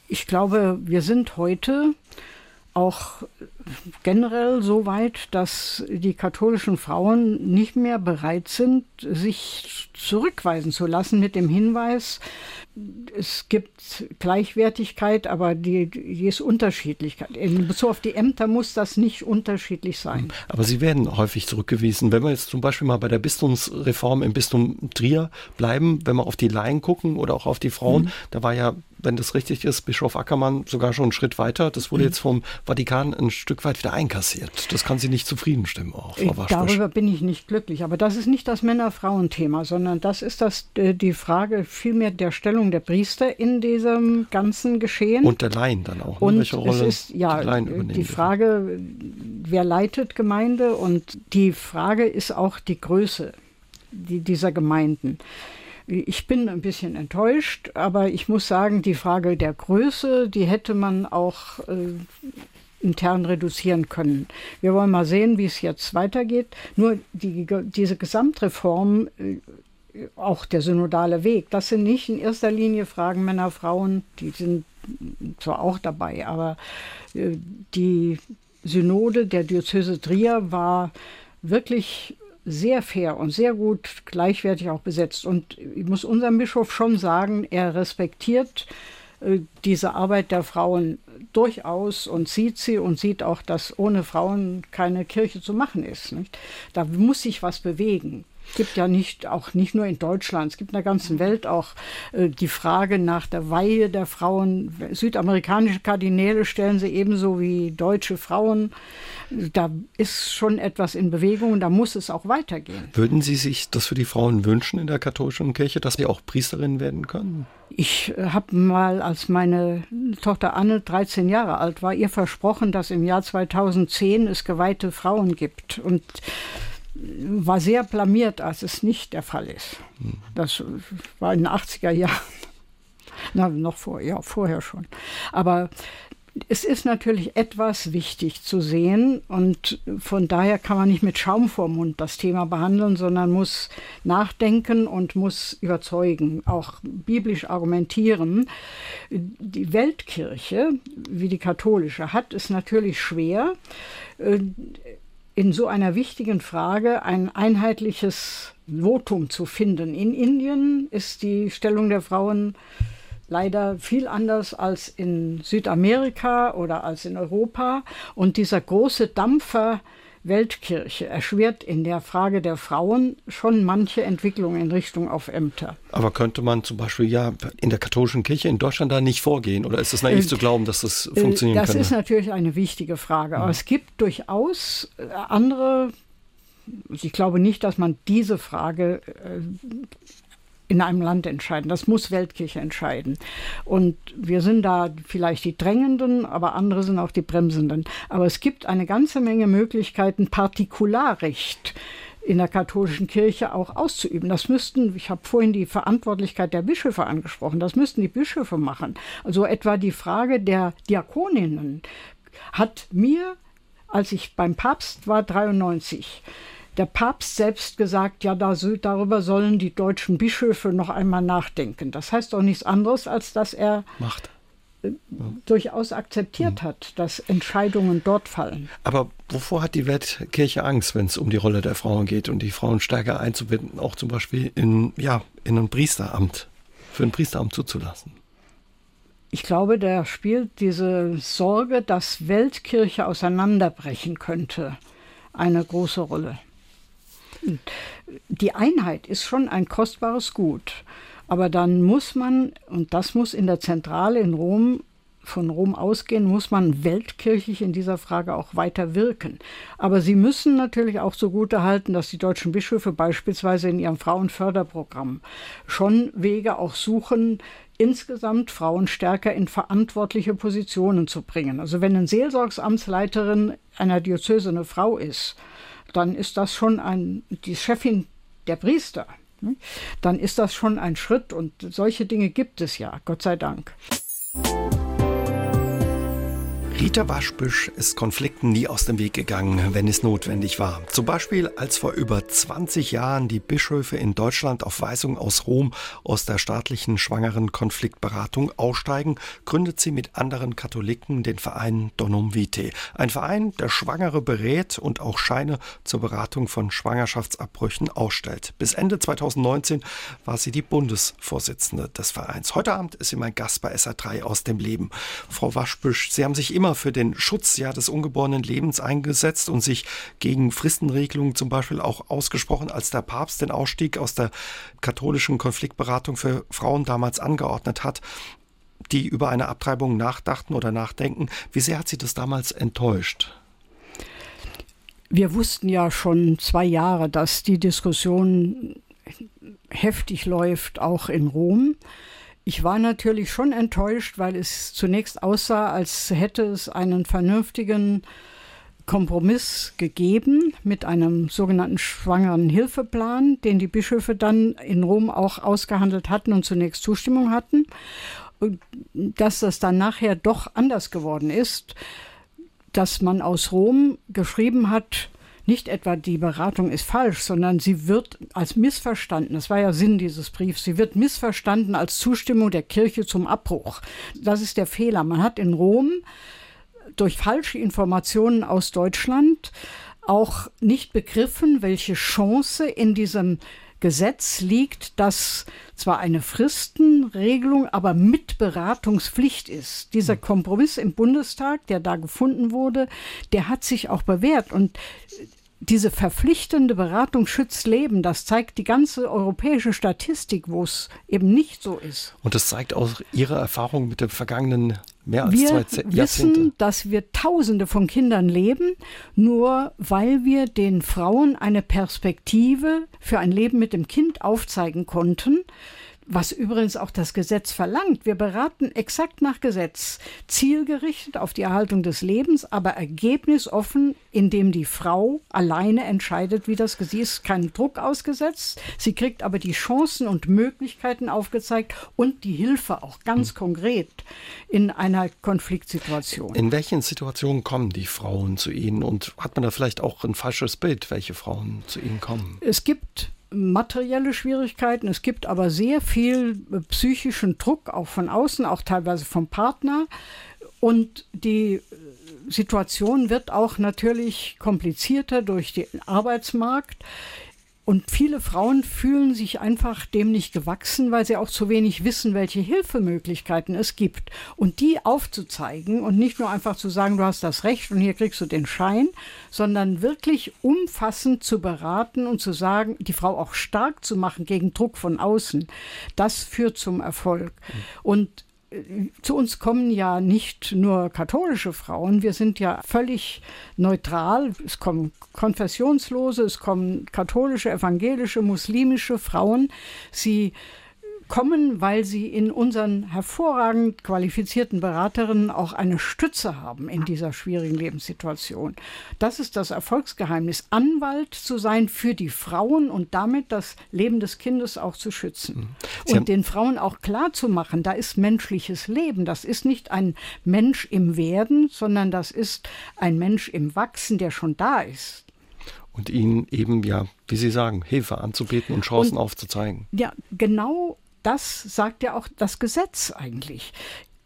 ich glaube, wir sind heute auch generell so weit, dass die katholischen Frauen nicht mehr bereit sind, sich zurückweisen zu lassen mit dem Hinweis, es gibt Gleichwertigkeit, aber die, die ist unterschiedlich. In Bezug auf die Ämter muss das nicht unterschiedlich sein. Aber sie werden häufig zurückgewiesen. Wenn wir jetzt zum Beispiel mal bei der Bistumsreform im Bistum Trier bleiben, wenn wir auf die Laien gucken oder auch auf die Frauen, mhm. da war ja wenn das richtig ist, Bischof Ackermann sogar schon einen Schritt weiter. Das wurde mhm. jetzt vom Vatikan ein Stück weit wieder einkassiert. Das kann Sie nicht zufrieden stimmen, auch, Frau Waschbusch. Darüber bin ich nicht glücklich. Aber das ist nicht das Männer-Frauen-Thema, sondern das ist das, äh, die Frage vielmehr der Stellung der Priester in diesem ganzen Geschehen. Und der Laien dann auch. Ne? Und Welche Rolle es ist ja die, die Frage, wer leitet Gemeinde und die Frage ist auch die Größe dieser Gemeinden. Ich bin ein bisschen enttäuscht, aber ich muss sagen, die Frage der Größe, die hätte man auch äh, intern reduzieren können. Wir wollen mal sehen, wie es jetzt weitergeht. Nur die, diese Gesamtreform, äh, auch der synodale Weg, das sind nicht in erster Linie Fragen Männer, Frauen, die sind zwar auch dabei, aber äh, die Synode der Diözese Trier war wirklich sehr fair und sehr gut gleichwertig auch besetzt. Und ich muss unserem Bischof schon sagen, er respektiert äh, diese Arbeit der Frauen durchaus und sieht sie und sieht auch, dass ohne Frauen keine Kirche zu machen ist. Da muss sich was bewegen. Es gibt ja nicht, auch nicht nur in Deutschland, es gibt in der ganzen Welt auch äh, die Frage nach der Weihe der Frauen. Südamerikanische Kardinäle stellen sie ebenso wie deutsche Frauen. Da ist schon etwas in Bewegung und da muss es auch weitergehen. Würden Sie sich das für die Frauen wünschen in der katholischen Kirche, dass sie auch Priesterinnen werden können? Ich äh, habe mal, als meine Tochter Anne 13 Jahre alt war, ihr versprochen, dass im Jahr 2010 es geweihte Frauen gibt. Und war sehr blamiert, als es nicht der Fall ist. Das war in den 80er Jahren. Na, noch vor, ja, vorher schon. Aber es ist natürlich etwas wichtig zu sehen und von daher kann man nicht mit Schaum vorm Mund das Thema behandeln, sondern muss nachdenken und muss überzeugen, auch biblisch argumentieren. Die Weltkirche, wie die katholische, hat es natürlich schwer in so einer wichtigen Frage ein einheitliches Votum zu finden. In Indien ist die Stellung der Frauen leider viel anders als in Südamerika oder als in Europa. Und dieser große Dampfer Weltkirche erschwert in der Frage der Frauen schon manche Entwicklung in Richtung auf Ämter. Aber könnte man zum Beispiel ja in der katholischen Kirche in Deutschland da nicht vorgehen? Oder ist es naiv äh, zu glauben, dass das funktionieren kann? Das könnte? ist natürlich eine wichtige Frage. Aber mhm. es gibt durchaus äh, andere ich glaube nicht, dass man diese Frage äh, in einem Land entscheiden. Das muss Weltkirche entscheiden. Und wir sind da vielleicht die Drängenden, aber andere sind auch die Bremsenden. Aber es gibt eine ganze Menge Möglichkeiten, Partikularrecht in der katholischen Kirche auch auszuüben. Das müssten, ich habe vorhin die Verantwortlichkeit der Bischöfe angesprochen, das müssten die Bischöfe machen. Also etwa die Frage der Diakoninnen hat mir, als ich beim Papst war, 93, der Papst selbst gesagt, ja, darüber sollen die deutschen Bischöfe noch einmal nachdenken. Das heißt doch nichts anderes, als dass er Macht. Äh, durchaus akzeptiert mhm. hat, dass Entscheidungen dort fallen. Aber wovor hat die Weltkirche Angst, wenn es um die Rolle der Frauen geht und die Frauen stärker einzubinden, auch zum Beispiel in, ja, in ein Priesteramt, für ein Priesteramt zuzulassen? Ich glaube, da spielt diese Sorge, dass Weltkirche auseinanderbrechen könnte, eine große Rolle die Einheit ist schon ein kostbares Gut. Aber dann muss man, und das muss in der Zentrale in Rom von Rom ausgehen, muss man weltkirchlich in dieser Frage auch weiter wirken. Aber sie müssen natürlich auch zugute halten, dass die deutschen Bischöfe beispielsweise in ihrem Frauenförderprogramm schon Wege auch suchen, insgesamt Frauen stärker in verantwortliche Positionen zu bringen. Also wenn eine Seelsorgsamtsleiterin einer Diözese eine Frau ist, dann ist das schon ein, die Chefin der Priester, ne? dann ist das schon ein Schritt und solche Dinge gibt es ja, Gott sei Dank. Rita Waschbüsch ist Konflikten nie aus dem Weg gegangen, wenn es notwendig war. Zum Beispiel, als vor über 20 Jahren die Bischöfe in Deutschland auf Weisung aus Rom aus der staatlichen schwangeren Konfliktberatung aussteigen, gründet sie mit anderen Katholiken den Verein Donum Vitae. Ein Verein, der Schwangere berät und auch Scheine zur Beratung von Schwangerschaftsabbrüchen ausstellt. Bis Ende 2019 war sie die Bundesvorsitzende des Vereins. Heute Abend ist sie mein Gast bei SA3 aus dem Leben. Frau Waschbüsch, Sie haben sich immer immer für den Schutz ja, des ungeborenen Lebens eingesetzt und sich gegen Fristenregelungen zum Beispiel auch ausgesprochen, als der Papst den Ausstieg aus der katholischen Konfliktberatung für Frauen damals angeordnet hat die über eine Abtreibung nachdachten oder nachdenken. Wie sehr hat Sie das damals enttäuscht? Wir wussten ja schon zwei Jahre, dass die Diskussion heftig läuft, auch in Rom. Ich war natürlich schon enttäuscht, weil es zunächst aussah, als hätte es einen vernünftigen Kompromiss gegeben mit einem sogenannten schwangeren Hilfeplan, den die Bischöfe dann in Rom auch ausgehandelt hatten und zunächst Zustimmung hatten. Dass das dann nachher doch anders geworden ist, dass man aus Rom geschrieben hat, nicht etwa die Beratung ist falsch, sondern sie wird als missverstanden. Das war ja Sinn dieses Briefs. Sie wird missverstanden als Zustimmung der Kirche zum Abbruch. Das ist der Fehler. Man hat in Rom durch falsche Informationen aus Deutschland auch nicht begriffen, welche Chance in diesem Gesetz liegt, dass zwar eine Fristenregelung, aber mit Beratungspflicht ist. Dieser Kompromiss im Bundestag, der da gefunden wurde, der hat sich auch bewährt. Und diese verpflichtende Beratung schützt Leben. Das zeigt die ganze europäische Statistik, wo es eben nicht so ist. Und das zeigt auch Ihre Erfahrung mit dem vergangenen mehr als wir zwei wissen, dass wir Tausende von Kindern leben, nur weil wir den Frauen eine Perspektive für ein Leben mit dem Kind aufzeigen konnten was übrigens auch das Gesetz verlangt. Wir beraten exakt nach Gesetz, zielgerichtet auf die Erhaltung des Lebens, aber ergebnisoffen, indem die Frau alleine entscheidet, wie das sie ist, keinem Druck ausgesetzt. Sie kriegt aber die Chancen und Möglichkeiten aufgezeigt und die Hilfe auch ganz hm. konkret in einer Konfliktsituation. In welchen Situationen kommen die Frauen zu Ihnen und hat man da vielleicht auch ein falsches Bild, welche Frauen zu Ihnen kommen? Es gibt materielle Schwierigkeiten. Es gibt aber sehr viel äh, psychischen Druck, auch von außen, auch teilweise vom Partner. Und die äh, Situation wird auch natürlich komplizierter durch den Arbeitsmarkt. Und viele Frauen fühlen sich einfach dem nicht gewachsen, weil sie auch zu wenig wissen, welche Hilfemöglichkeiten es gibt. Und die aufzuzeigen und nicht nur einfach zu sagen, du hast das Recht und hier kriegst du den Schein, sondern wirklich umfassend zu beraten und zu sagen, die Frau auch stark zu machen gegen Druck von außen, das führt zum Erfolg. Und zu uns kommen ja nicht nur katholische Frauen, wir sind ja völlig neutral. Es kommen konfessionslose, es kommen katholische, evangelische, muslimische Frauen. Sie kommen, weil sie in unseren hervorragend qualifizierten Beraterinnen auch eine Stütze haben in dieser schwierigen Lebenssituation. Das ist das Erfolgsgeheimnis, Anwalt zu sein für die Frauen und damit das Leben des Kindes auch zu schützen. Mhm. Sie und den Frauen auch klar zu machen, da ist menschliches Leben. Das ist nicht ein Mensch im Werden, sondern das ist ein Mensch im Wachsen, der schon da ist und ihnen eben, ja, wie Sie sagen, Hilfe anzubieten und Chancen und, aufzuzeigen. Ja, genau das sagt ja auch das Gesetz eigentlich.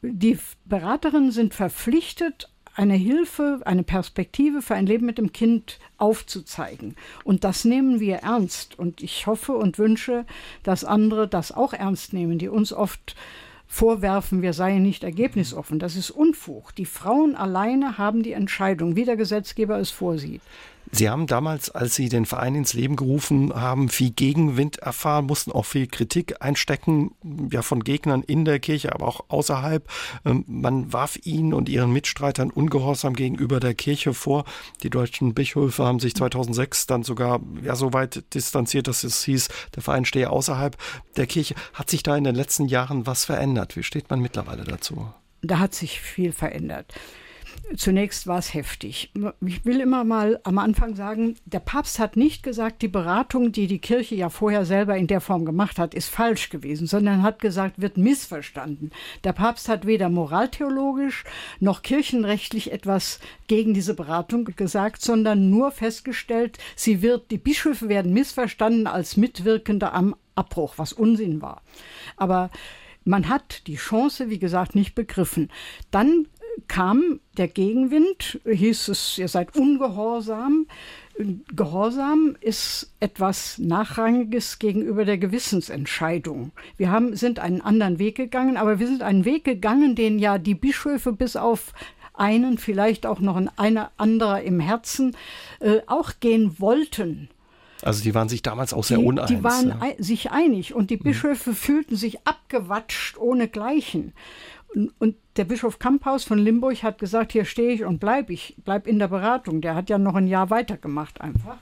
Die Beraterinnen sind verpflichtet, eine Hilfe, eine Perspektive für ein Leben mit dem Kind aufzuzeigen. Und das nehmen wir ernst. Und ich hoffe und wünsche, dass andere das auch ernst nehmen, die uns oft vorwerfen, wir seien nicht ergebnisoffen. Das ist Unfug. Die Frauen alleine haben die Entscheidung, wie der Gesetzgeber es vorsieht. Sie haben damals, als Sie den Verein ins Leben gerufen haben, viel Gegenwind erfahren, mussten auch viel Kritik einstecken, ja von Gegnern in der Kirche, aber auch außerhalb. Ähm, man warf Ihnen und Ihren Mitstreitern Ungehorsam gegenüber der Kirche vor. Die deutschen Bischöfe haben sich 2006 dann sogar ja so weit distanziert, dass es hieß, der Verein stehe außerhalb der Kirche. Hat sich da in den letzten Jahren was verändert? Wie steht man mittlerweile dazu? Da hat sich viel verändert. Zunächst war es heftig. Ich will immer mal am Anfang sagen, der Papst hat nicht gesagt, die Beratung, die die Kirche ja vorher selber in der Form gemacht hat, ist falsch gewesen, sondern hat gesagt, wird missverstanden. Der Papst hat weder moraltheologisch noch kirchenrechtlich etwas gegen diese Beratung gesagt, sondern nur festgestellt, sie wird, die Bischöfe werden missverstanden als Mitwirkende am Abbruch, was Unsinn war. Aber man hat die Chance, wie gesagt, nicht begriffen. Dann kam der Gegenwind, hieß es, ihr seid ungehorsam. Gehorsam ist etwas Nachrangiges gegenüber der Gewissensentscheidung. Wir haben, sind einen anderen Weg gegangen, aber wir sind einen Weg gegangen, den ja die Bischöfe bis auf einen, vielleicht auch noch ein einer anderer im Herzen, äh, auch gehen wollten. Also die waren sich damals auch sehr die, uneins. Die waren ja. sich einig und die mhm. Bischöfe mhm. fühlten sich abgewatscht ohne Gleichen. Und der Bischof Kamphaus von Limburg hat gesagt, hier stehe ich und bleibe ich, bleib in der Beratung. Der hat ja noch ein Jahr weitergemacht einfach.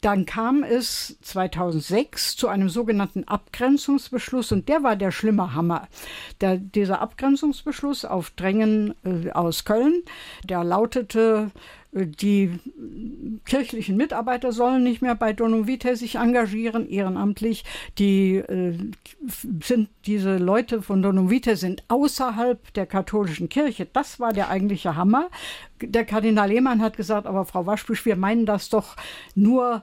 Dann kam es 2006 zu einem sogenannten Abgrenzungsbeschluss und der war der schlimme Hammer. Der, dieser Abgrenzungsbeschluss auf Drängen äh, aus Köln, der lautete, die kirchlichen Mitarbeiter sollen nicht mehr bei Donum Vitae sich engagieren, ehrenamtlich. Die äh, sind, diese Leute von Donum Vitae sind außerhalb der katholischen Kirche. Das war der eigentliche Hammer. Der Kardinal Lehmann hat gesagt, aber Frau Waschbusch, wir meinen das doch nur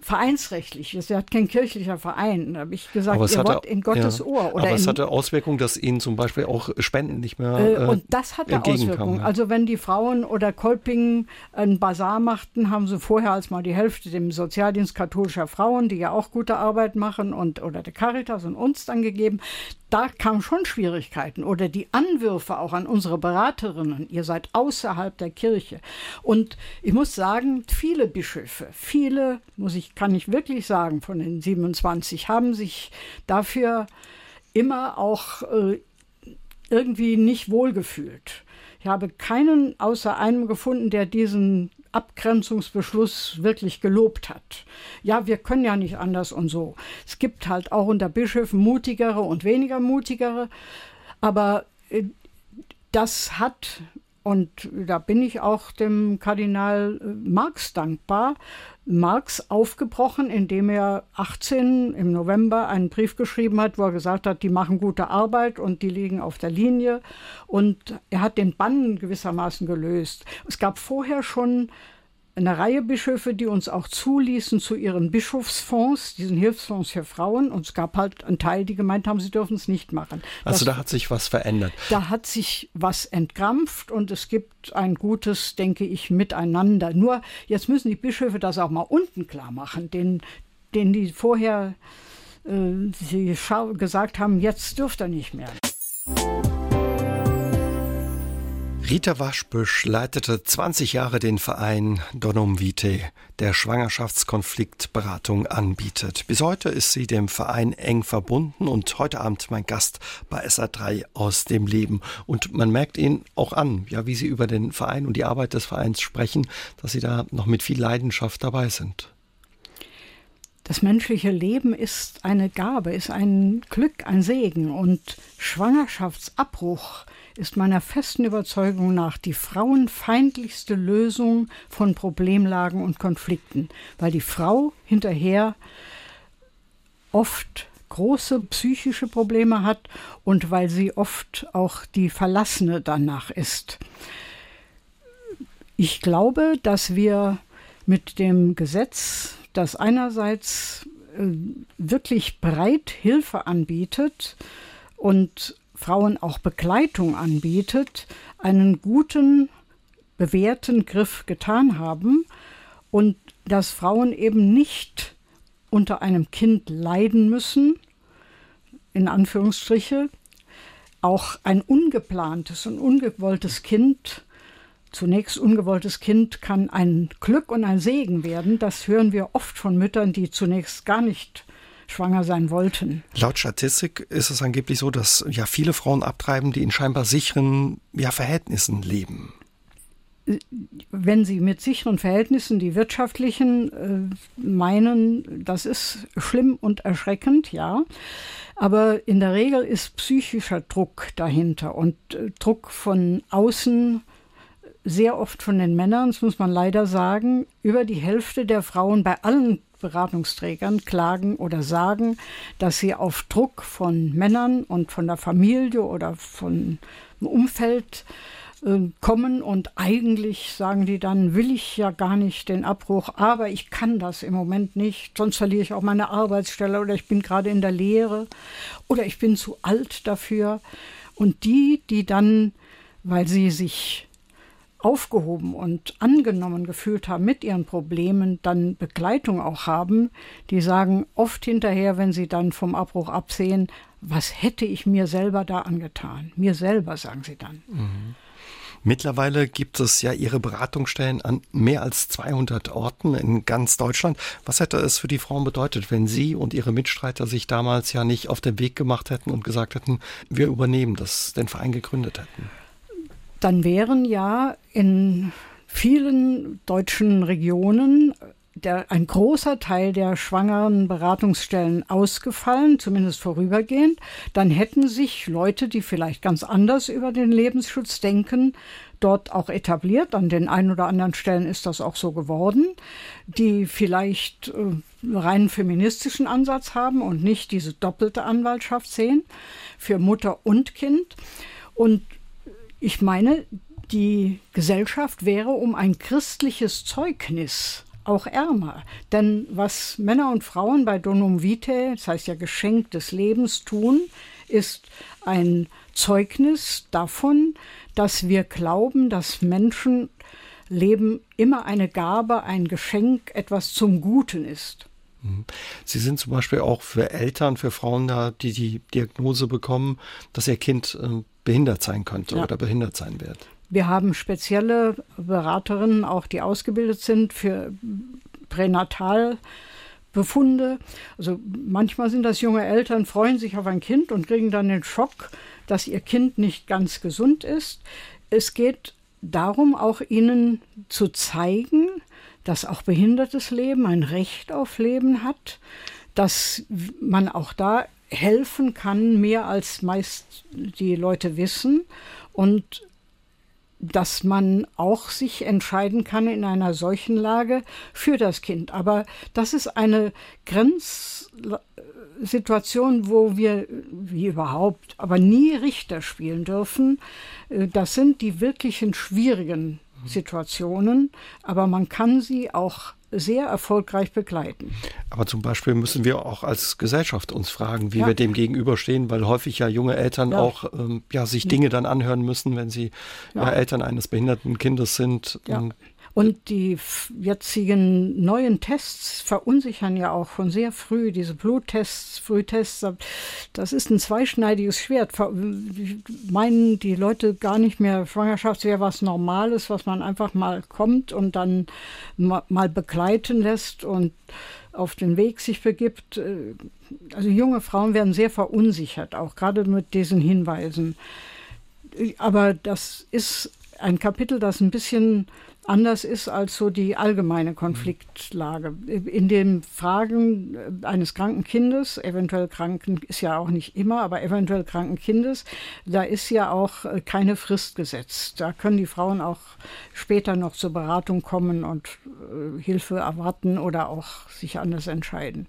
vereinsrechtlich. Es hat kein kirchlicher Verein. Da habe ich gesagt, ihr Wort in Gottes ja, Ohr. Oder aber es hatte Auswirkungen, dass ihnen zum Beispiel auch Spenden nicht mehr äh, Und das hatte Auswirkungen. Ja. Also wenn die Frauen oder Kolping einen Bazar machten, haben sie vorher als mal die Hälfte dem Sozialdienst katholischer Frauen, die ja auch gute Arbeit machen, und oder der Caritas und uns dann gegeben da kamen schon Schwierigkeiten oder die Anwürfe auch an unsere Beraterinnen. Ihr seid außerhalb der Kirche. Und ich muss sagen, viele Bischöfe, viele, muss ich, kann ich wirklich sagen, von den 27 haben sich dafür immer auch äh, irgendwie nicht wohlgefühlt. Ich habe keinen außer einem gefunden, der diesen Abgrenzungsbeschluss wirklich gelobt hat. Ja, wir können ja nicht anders und so. Es gibt halt auch unter Bischöfen mutigere und weniger mutigere, aber äh, das hat, und da bin ich auch dem Kardinal äh, Marx dankbar, Marx aufgebrochen, indem er 18 im November einen Brief geschrieben hat, wo er gesagt hat, die machen gute Arbeit und die liegen auf der Linie. Und er hat den Bann gewissermaßen gelöst. Es gab vorher schon eine Reihe Bischöfe, die uns auch zuließen zu ihren Bischofsfonds, diesen Hilfsfonds für Frauen. Und es gab halt einen Teil, die gemeint haben, sie dürfen es nicht machen. Also das, da hat sich was verändert. Da hat sich was entkrampft und es gibt ein gutes, denke ich, Miteinander. Nur jetzt müssen die Bischöfe das auch mal unten klar machen, den, den die vorher äh, sie gesagt haben, jetzt dürft ihr nicht mehr. Rita Waschbüsch leitete 20 Jahre den Verein Donum Vitae, der Schwangerschaftskonfliktberatung anbietet. Bis heute ist sie dem Verein eng verbunden und heute Abend mein Gast bei SA3 aus dem Leben. Und man merkt ihn auch an, ja, wie sie über den Verein und die Arbeit des Vereins sprechen, dass sie da noch mit viel Leidenschaft dabei sind. Das menschliche Leben ist eine Gabe, ist ein Glück, ein Segen und Schwangerschaftsabbruch ist meiner festen Überzeugung nach die frauenfeindlichste Lösung von Problemlagen und Konflikten, weil die Frau hinterher oft große psychische Probleme hat und weil sie oft auch die Verlassene danach ist. Ich glaube, dass wir mit dem Gesetz, das einerseits äh, wirklich breit Hilfe anbietet und Frauen auch Begleitung anbietet, einen guten, bewährten Griff getan haben und dass Frauen eben nicht unter einem Kind leiden müssen, in Anführungsstriche, auch ein ungeplantes und ungewolltes Kind, zunächst ungewolltes Kind, kann ein Glück und ein Segen werden. Das hören wir oft von Müttern, die zunächst gar nicht schwanger sein wollten. Laut Statistik ist es angeblich so, dass ja viele Frauen abtreiben, die in scheinbar sicheren ja, Verhältnissen leben. Wenn Sie mit sicheren Verhältnissen die wirtschaftlichen äh, meinen, das ist schlimm und erschreckend, ja. Aber in der Regel ist psychischer Druck dahinter und äh, Druck von außen sehr oft von den Männern, das muss man leider sagen, über die Hälfte der Frauen bei allen Beratungsträgern klagen oder sagen, dass sie auf Druck von Männern und von der Familie oder von Umfeld äh, kommen und eigentlich sagen die dann, will ich ja gar nicht den Abbruch, aber ich kann das im Moment nicht, sonst verliere ich auch meine Arbeitsstelle oder ich bin gerade in der Lehre oder ich bin zu alt dafür. Und die, die dann, weil sie sich aufgehoben und angenommen gefühlt haben mit ihren Problemen, dann Begleitung auch haben, die sagen oft hinterher, wenn sie dann vom Abbruch absehen, was hätte ich mir selber da angetan? Mir selber, sagen sie dann. Mhm. Mittlerweile gibt es ja Ihre Beratungsstellen an mehr als 200 Orten in ganz Deutschland. Was hätte es für die Frauen bedeutet, wenn Sie und Ihre Mitstreiter sich damals ja nicht auf den Weg gemacht hätten und gesagt hätten, wir übernehmen das, den Verein gegründet hätten? Dann wären ja in vielen deutschen Regionen der, ein großer Teil der schwangeren Beratungsstellen ausgefallen, zumindest vorübergehend. Dann hätten sich Leute, die vielleicht ganz anders über den Lebensschutz denken, dort auch etabliert. An den ein oder anderen Stellen ist das auch so geworden, die vielleicht äh, rein feministischen Ansatz haben und nicht diese doppelte Anwaltschaft sehen für Mutter und Kind. Und ich meine, die Gesellschaft wäre um ein christliches Zeugnis auch ärmer. Denn was Männer und Frauen bei Donum Vitae, das heißt ja Geschenk des Lebens, tun, ist ein Zeugnis davon, dass wir glauben, dass Menschen Leben immer eine Gabe, ein Geschenk, etwas zum Guten ist. Mhm. Sie sind zum Beispiel auch für Eltern, für Frauen da, die die Diagnose bekommen, dass ihr Kind äh, behindert sein könnte ja. oder behindert sein wird. Wir haben spezielle Beraterinnen, auch die ausgebildet sind für Pränatalbefunde. Also manchmal sind das junge Eltern, freuen sich auf ein Kind und kriegen dann den Schock, dass ihr Kind nicht ganz gesund ist. Es geht darum, auch ihnen zu zeigen, dass auch behindertes Leben ein Recht auf Leben hat, dass man auch da helfen kann, mehr als meist die Leute wissen und dass man auch sich entscheiden kann in einer solchen Lage für das Kind. Aber das ist eine Grenzsituation, wo wir, wie überhaupt, aber nie Richter spielen dürfen. Äh, das sind die wirklichen schwierigen Situationen, aber man kann sie auch sehr erfolgreich begleiten. Aber zum Beispiel müssen wir auch als Gesellschaft uns fragen, wie ja. wir dem gegenüberstehen, weil häufig ja junge Eltern ja. auch ähm, ja, sich Dinge dann anhören müssen, wenn sie ja. Eltern eines behinderten Kindes sind. Und die jetzigen neuen Tests verunsichern ja auch schon sehr früh, diese Bluttests, Frühtests. Das ist ein zweischneidiges Schwert. Meinen die Leute gar nicht mehr, Schwangerschaft wäre was Normales, was man einfach mal kommt und dann mal begleiten lässt und auf den Weg sich begibt. Also junge Frauen werden sehr verunsichert, auch gerade mit diesen Hinweisen. Aber das ist ein Kapitel, das ein bisschen anders ist als so die allgemeine Konfliktlage. In den Fragen eines kranken Kindes, eventuell kranken ist ja auch nicht immer, aber eventuell kranken Kindes, da ist ja auch keine Frist gesetzt. Da können die Frauen auch später noch zur Beratung kommen und äh, Hilfe erwarten oder auch sich anders entscheiden.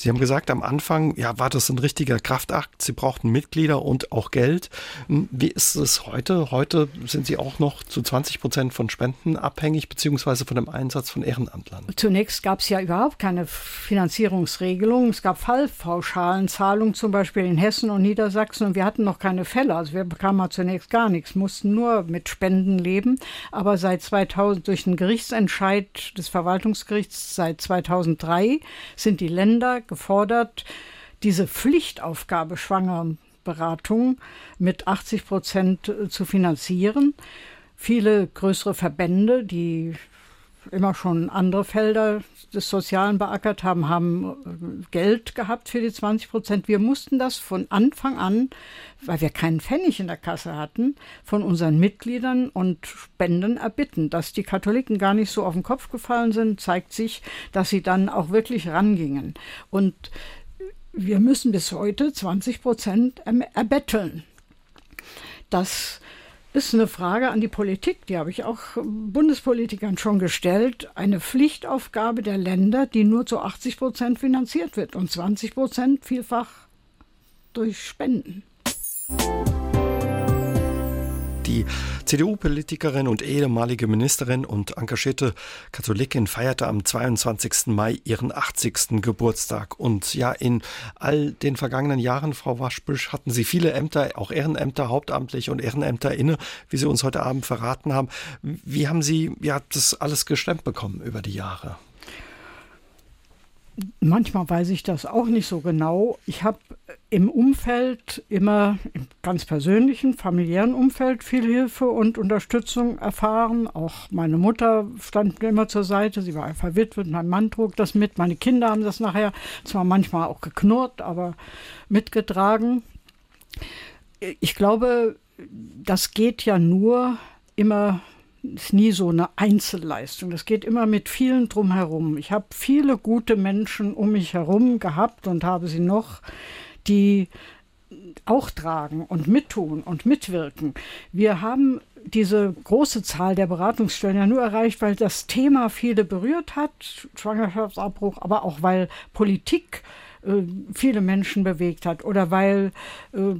Sie haben gesagt, am Anfang, ja, war das ein richtiger Kraftakt. Sie brauchten Mitglieder und auch Geld. Hm, wie ist es heute? Heute sind Sie auch noch zu 20 Prozent von Spenden abhängig, beziehungsweise von dem Einsatz von Ehrenamtlern. Zunächst gab es ja überhaupt keine Finanzierungsregelung. Es gab Fallpauschalen, Zahlungen zum Beispiel in Hessen und Niedersachsen und wir hatten noch keine Fälle. Also wir bekamen zunächst gar nichts, mussten nur mit Spenden leben. Aber seit 2000 durch einen Gerichtsentscheid des Verwaltungsgerichts seit 2003 sind die Länder gefordert, diese Pflichtaufgabe Schwangerenberatung mit 80 Prozent äh, zu finanzieren. Viele größere Verbände, die immer schon andere Felder des Sozialen beackert haben, haben äh, Geld gehabt für die 20 Prozent. Wir mussten das von Anfang an, weil wir keinen Pfennig in der Kasse hatten, von unseren Mitgliedern und Spenden erbitten. Dass die Katholiken gar nicht so auf den Kopf gefallen sind, zeigt sich, dass sie dann auch wirklich rangingen. Und wir müssen bis heute 20 Prozent erbetteln. Das ist eine Frage an die Politik, die habe ich auch Bundespolitikern schon gestellt. Eine Pflichtaufgabe der Länder, die nur zu 80 Prozent finanziert wird und 20 Prozent vielfach durch Spenden. Die CDU-Politikerin und ehemalige Ministerin und engagierte Katholikin feierte am 22. Mai ihren 80. Geburtstag. Und ja, in all den vergangenen Jahren, Frau Waschbüsch, hatten Sie viele Ämter, auch Ehrenämter, hauptamtlich und Ehrenämter inne, wie Sie uns heute Abend verraten haben. Wie haben Sie ja, das alles gestemmt bekommen über die Jahre? Manchmal weiß ich das auch nicht so genau. Ich habe im Umfeld immer im ganz persönlichen, familiären Umfeld viel Hilfe und Unterstützung erfahren. Auch meine Mutter stand mir immer zur Seite. Sie war verwitwet, mein Mann trug das mit. Meine Kinder haben das nachher zwar manchmal auch geknurrt, aber mitgetragen. Ich glaube, das geht ja nur immer ist nie so eine Einzelleistung. Das geht immer mit vielen drumherum. Ich habe viele gute Menschen um mich herum gehabt und habe sie noch, die auch tragen und mittun und mitwirken. Wir haben diese große Zahl der Beratungsstellen ja nur erreicht, weil das Thema viele berührt hat, Schwangerschaftsabbruch, aber auch weil Politik äh, viele Menschen bewegt hat oder weil äh,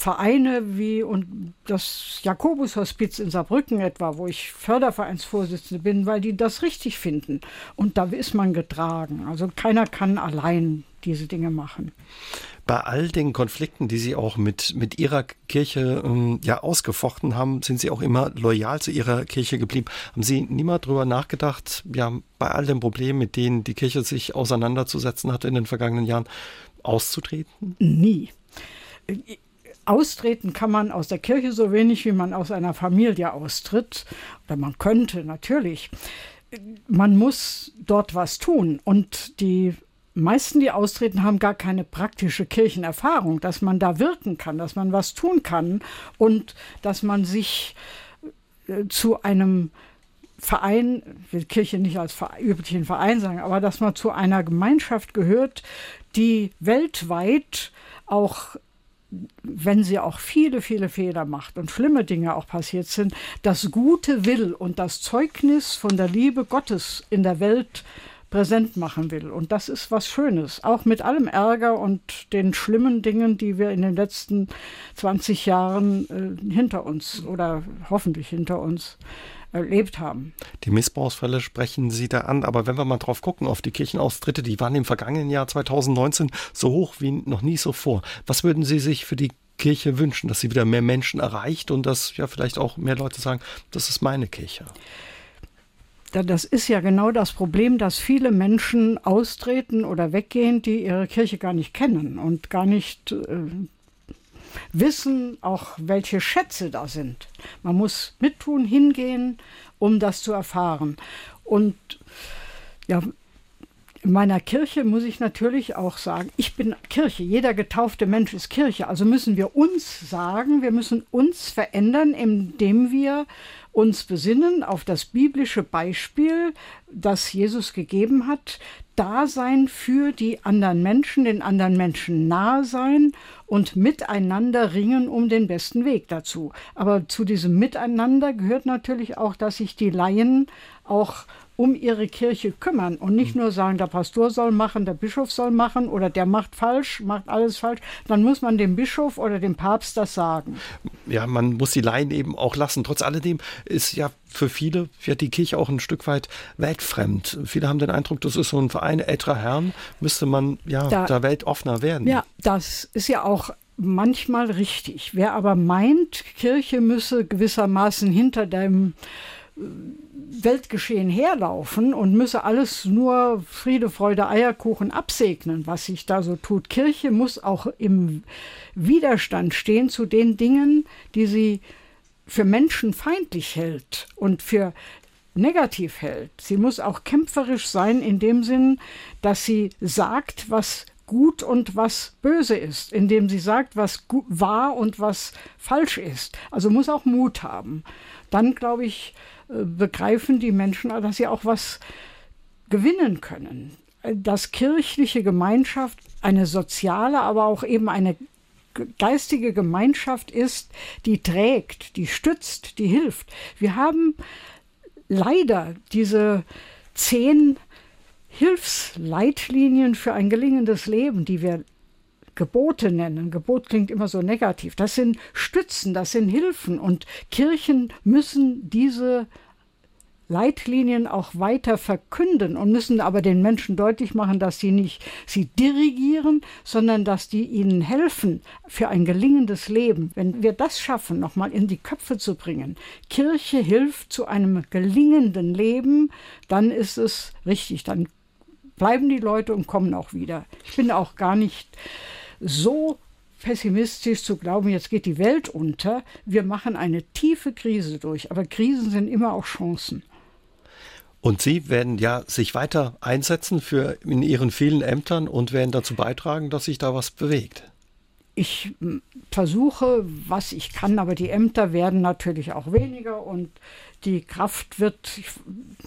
Vereine wie und das Jakobus-Hospiz in Saarbrücken etwa, wo ich Fördervereinsvorsitzende bin, weil die das richtig finden. Und da ist man getragen. Also keiner kann allein diese Dinge machen bei all den Konflikten, die Sie auch mit, mit Ihrer Kirche ähm, ja ausgefochten haben, sind Sie auch immer loyal zu Ihrer Kirche geblieben. Haben Sie niemals darüber nachgedacht, ja, bei all den Problemen, mit denen die Kirche sich auseinanderzusetzen hatte in den vergangenen Jahren, auszutreten? Nie. Austreten kann man aus der Kirche so wenig, wie man aus einer Familie austritt. Oder man könnte natürlich. Man muss dort was tun. Und die meisten, die austreten, haben gar keine praktische Kirchenerfahrung, dass man da wirken kann, dass man was tun kann und dass man sich äh, zu einem Verein, will Kirche nicht als üblichen Verein sagen, aber dass man zu einer Gemeinschaft gehört, die weltweit auch wenn sie auch viele, viele Fehler macht und schlimme Dinge auch passiert sind, das Gute will und das Zeugnis von der Liebe Gottes in der Welt präsent machen will. Und das ist was Schönes, auch mit allem Ärger und den schlimmen Dingen, die wir in den letzten 20 Jahren äh, hinter uns oder hoffentlich hinter uns erlebt haben. Die Missbrauchsfälle sprechen Sie da an, aber wenn wir mal drauf gucken, auf die Kirchenaustritte, die waren im vergangenen Jahr 2019 so hoch wie noch nie so vor. Was würden Sie sich für die Kirche wünschen, dass sie wieder mehr Menschen erreicht und dass ja vielleicht auch mehr Leute sagen, das ist meine Kirche? das ist ja genau das Problem, dass viele Menschen austreten oder weggehen, die ihre Kirche gar nicht kennen und gar nicht äh, wissen, auch welche Schätze da sind. Man muss mittun, hingehen, um das zu erfahren. Und ja, in meiner Kirche muss ich natürlich auch sagen, ich bin Kirche, jeder getaufte Mensch ist Kirche. Also müssen wir uns sagen, wir müssen uns verändern, indem wir uns besinnen auf das biblische Beispiel, das Jesus gegeben hat, Dasein für die anderen Menschen, den anderen Menschen nahe sein und miteinander ringen um den besten Weg dazu. Aber zu diesem Miteinander gehört natürlich auch, dass sich die Laien auch um ihre Kirche kümmern und nicht nur sagen, der Pastor soll machen, der Bischof soll machen oder der macht falsch, macht alles falsch, dann muss man dem Bischof oder dem Papst das sagen. Ja, man muss die Laien eben auch lassen. Trotz alledem ist ja für viele wird die Kirche auch ein Stück weit weltfremd. Viele haben den Eindruck, das ist so ein Verein älterer Herren, müsste man ja da, da weltoffener werden. Ja, das ist ja auch manchmal richtig. Wer aber meint, Kirche müsse gewissermaßen hinter dem Weltgeschehen herlaufen und müsse alles nur Friede, Freude, Eierkuchen absegnen, was sich da so tut. Kirche muss auch im Widerstand stehen zu den Dingen, die sie für menschenfeindlich hält und für negativ hält. Sie muss auch kämpferisch sein in dem Sinn, dass sie sagt, was gut und was böse ist, indem sie sagt, was wahr und was falsch ist. Also muss auch Mut haben. Dann, glaube ich, begreifen die Menschen, dass sie auch was gewinnen können. Dass kirchliche Gemeinschaft eine soziale, aber auch eben eine geistige Gemeinschaft ist, die trägt, die stützt, die hilft. Wir haben leider diese zehn Hilfsleitlinien für ein gelingendes Leben, die wir Gebote nennen. Gebot klingt immer so negativ. Das sind Stützen, das sind Hilfen und Kirchen müssen diese Leitlinien auch weiter verkünden und müssen aber den Menschen deutlich machen, dass sie nicht sie dirigieren, sondern dass die ihnen helfen für ein gelingendes Leben. Wenn wir das schaffen, nochmal in die Köpfe zu bringen, Kirche hilft zu einem gelingenden Leben, dann ist es richtig, dann bleiben die Leute und kommen auch wieder. Ich bin auch gar nicht so pessimistisch zu glauben, jetzt geht die Welt unter. Wir machen eine tiefe Krise durch, aber Krisen sind immer auch Chancen. Und Sie werden ja sich weiter einsetzen für in Ihren vielen Ämtern und werden dazu beitragen, dass sich da was bewegt. Ich versuche, was ich kann, aber die Ämter werden natürlich auch weniger und die Kraft wird, ich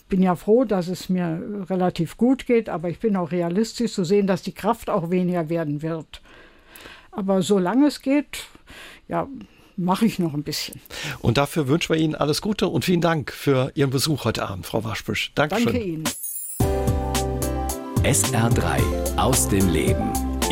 bin ja froh, dass es mir relativ gut geht, aber ich bin auch realistisch zu sehen, dass die Kraft auch weniger werden wird. Aber solange es geht, ja, mache ich noch ein bisschen. Und dafür wünschen wir Ihnen alles Gute und vielen Dank für Ihren Besuch heute Abend, Frau Waschbüsch. Dankeschön. Danke Ihnen. SR3 aus dem Leben.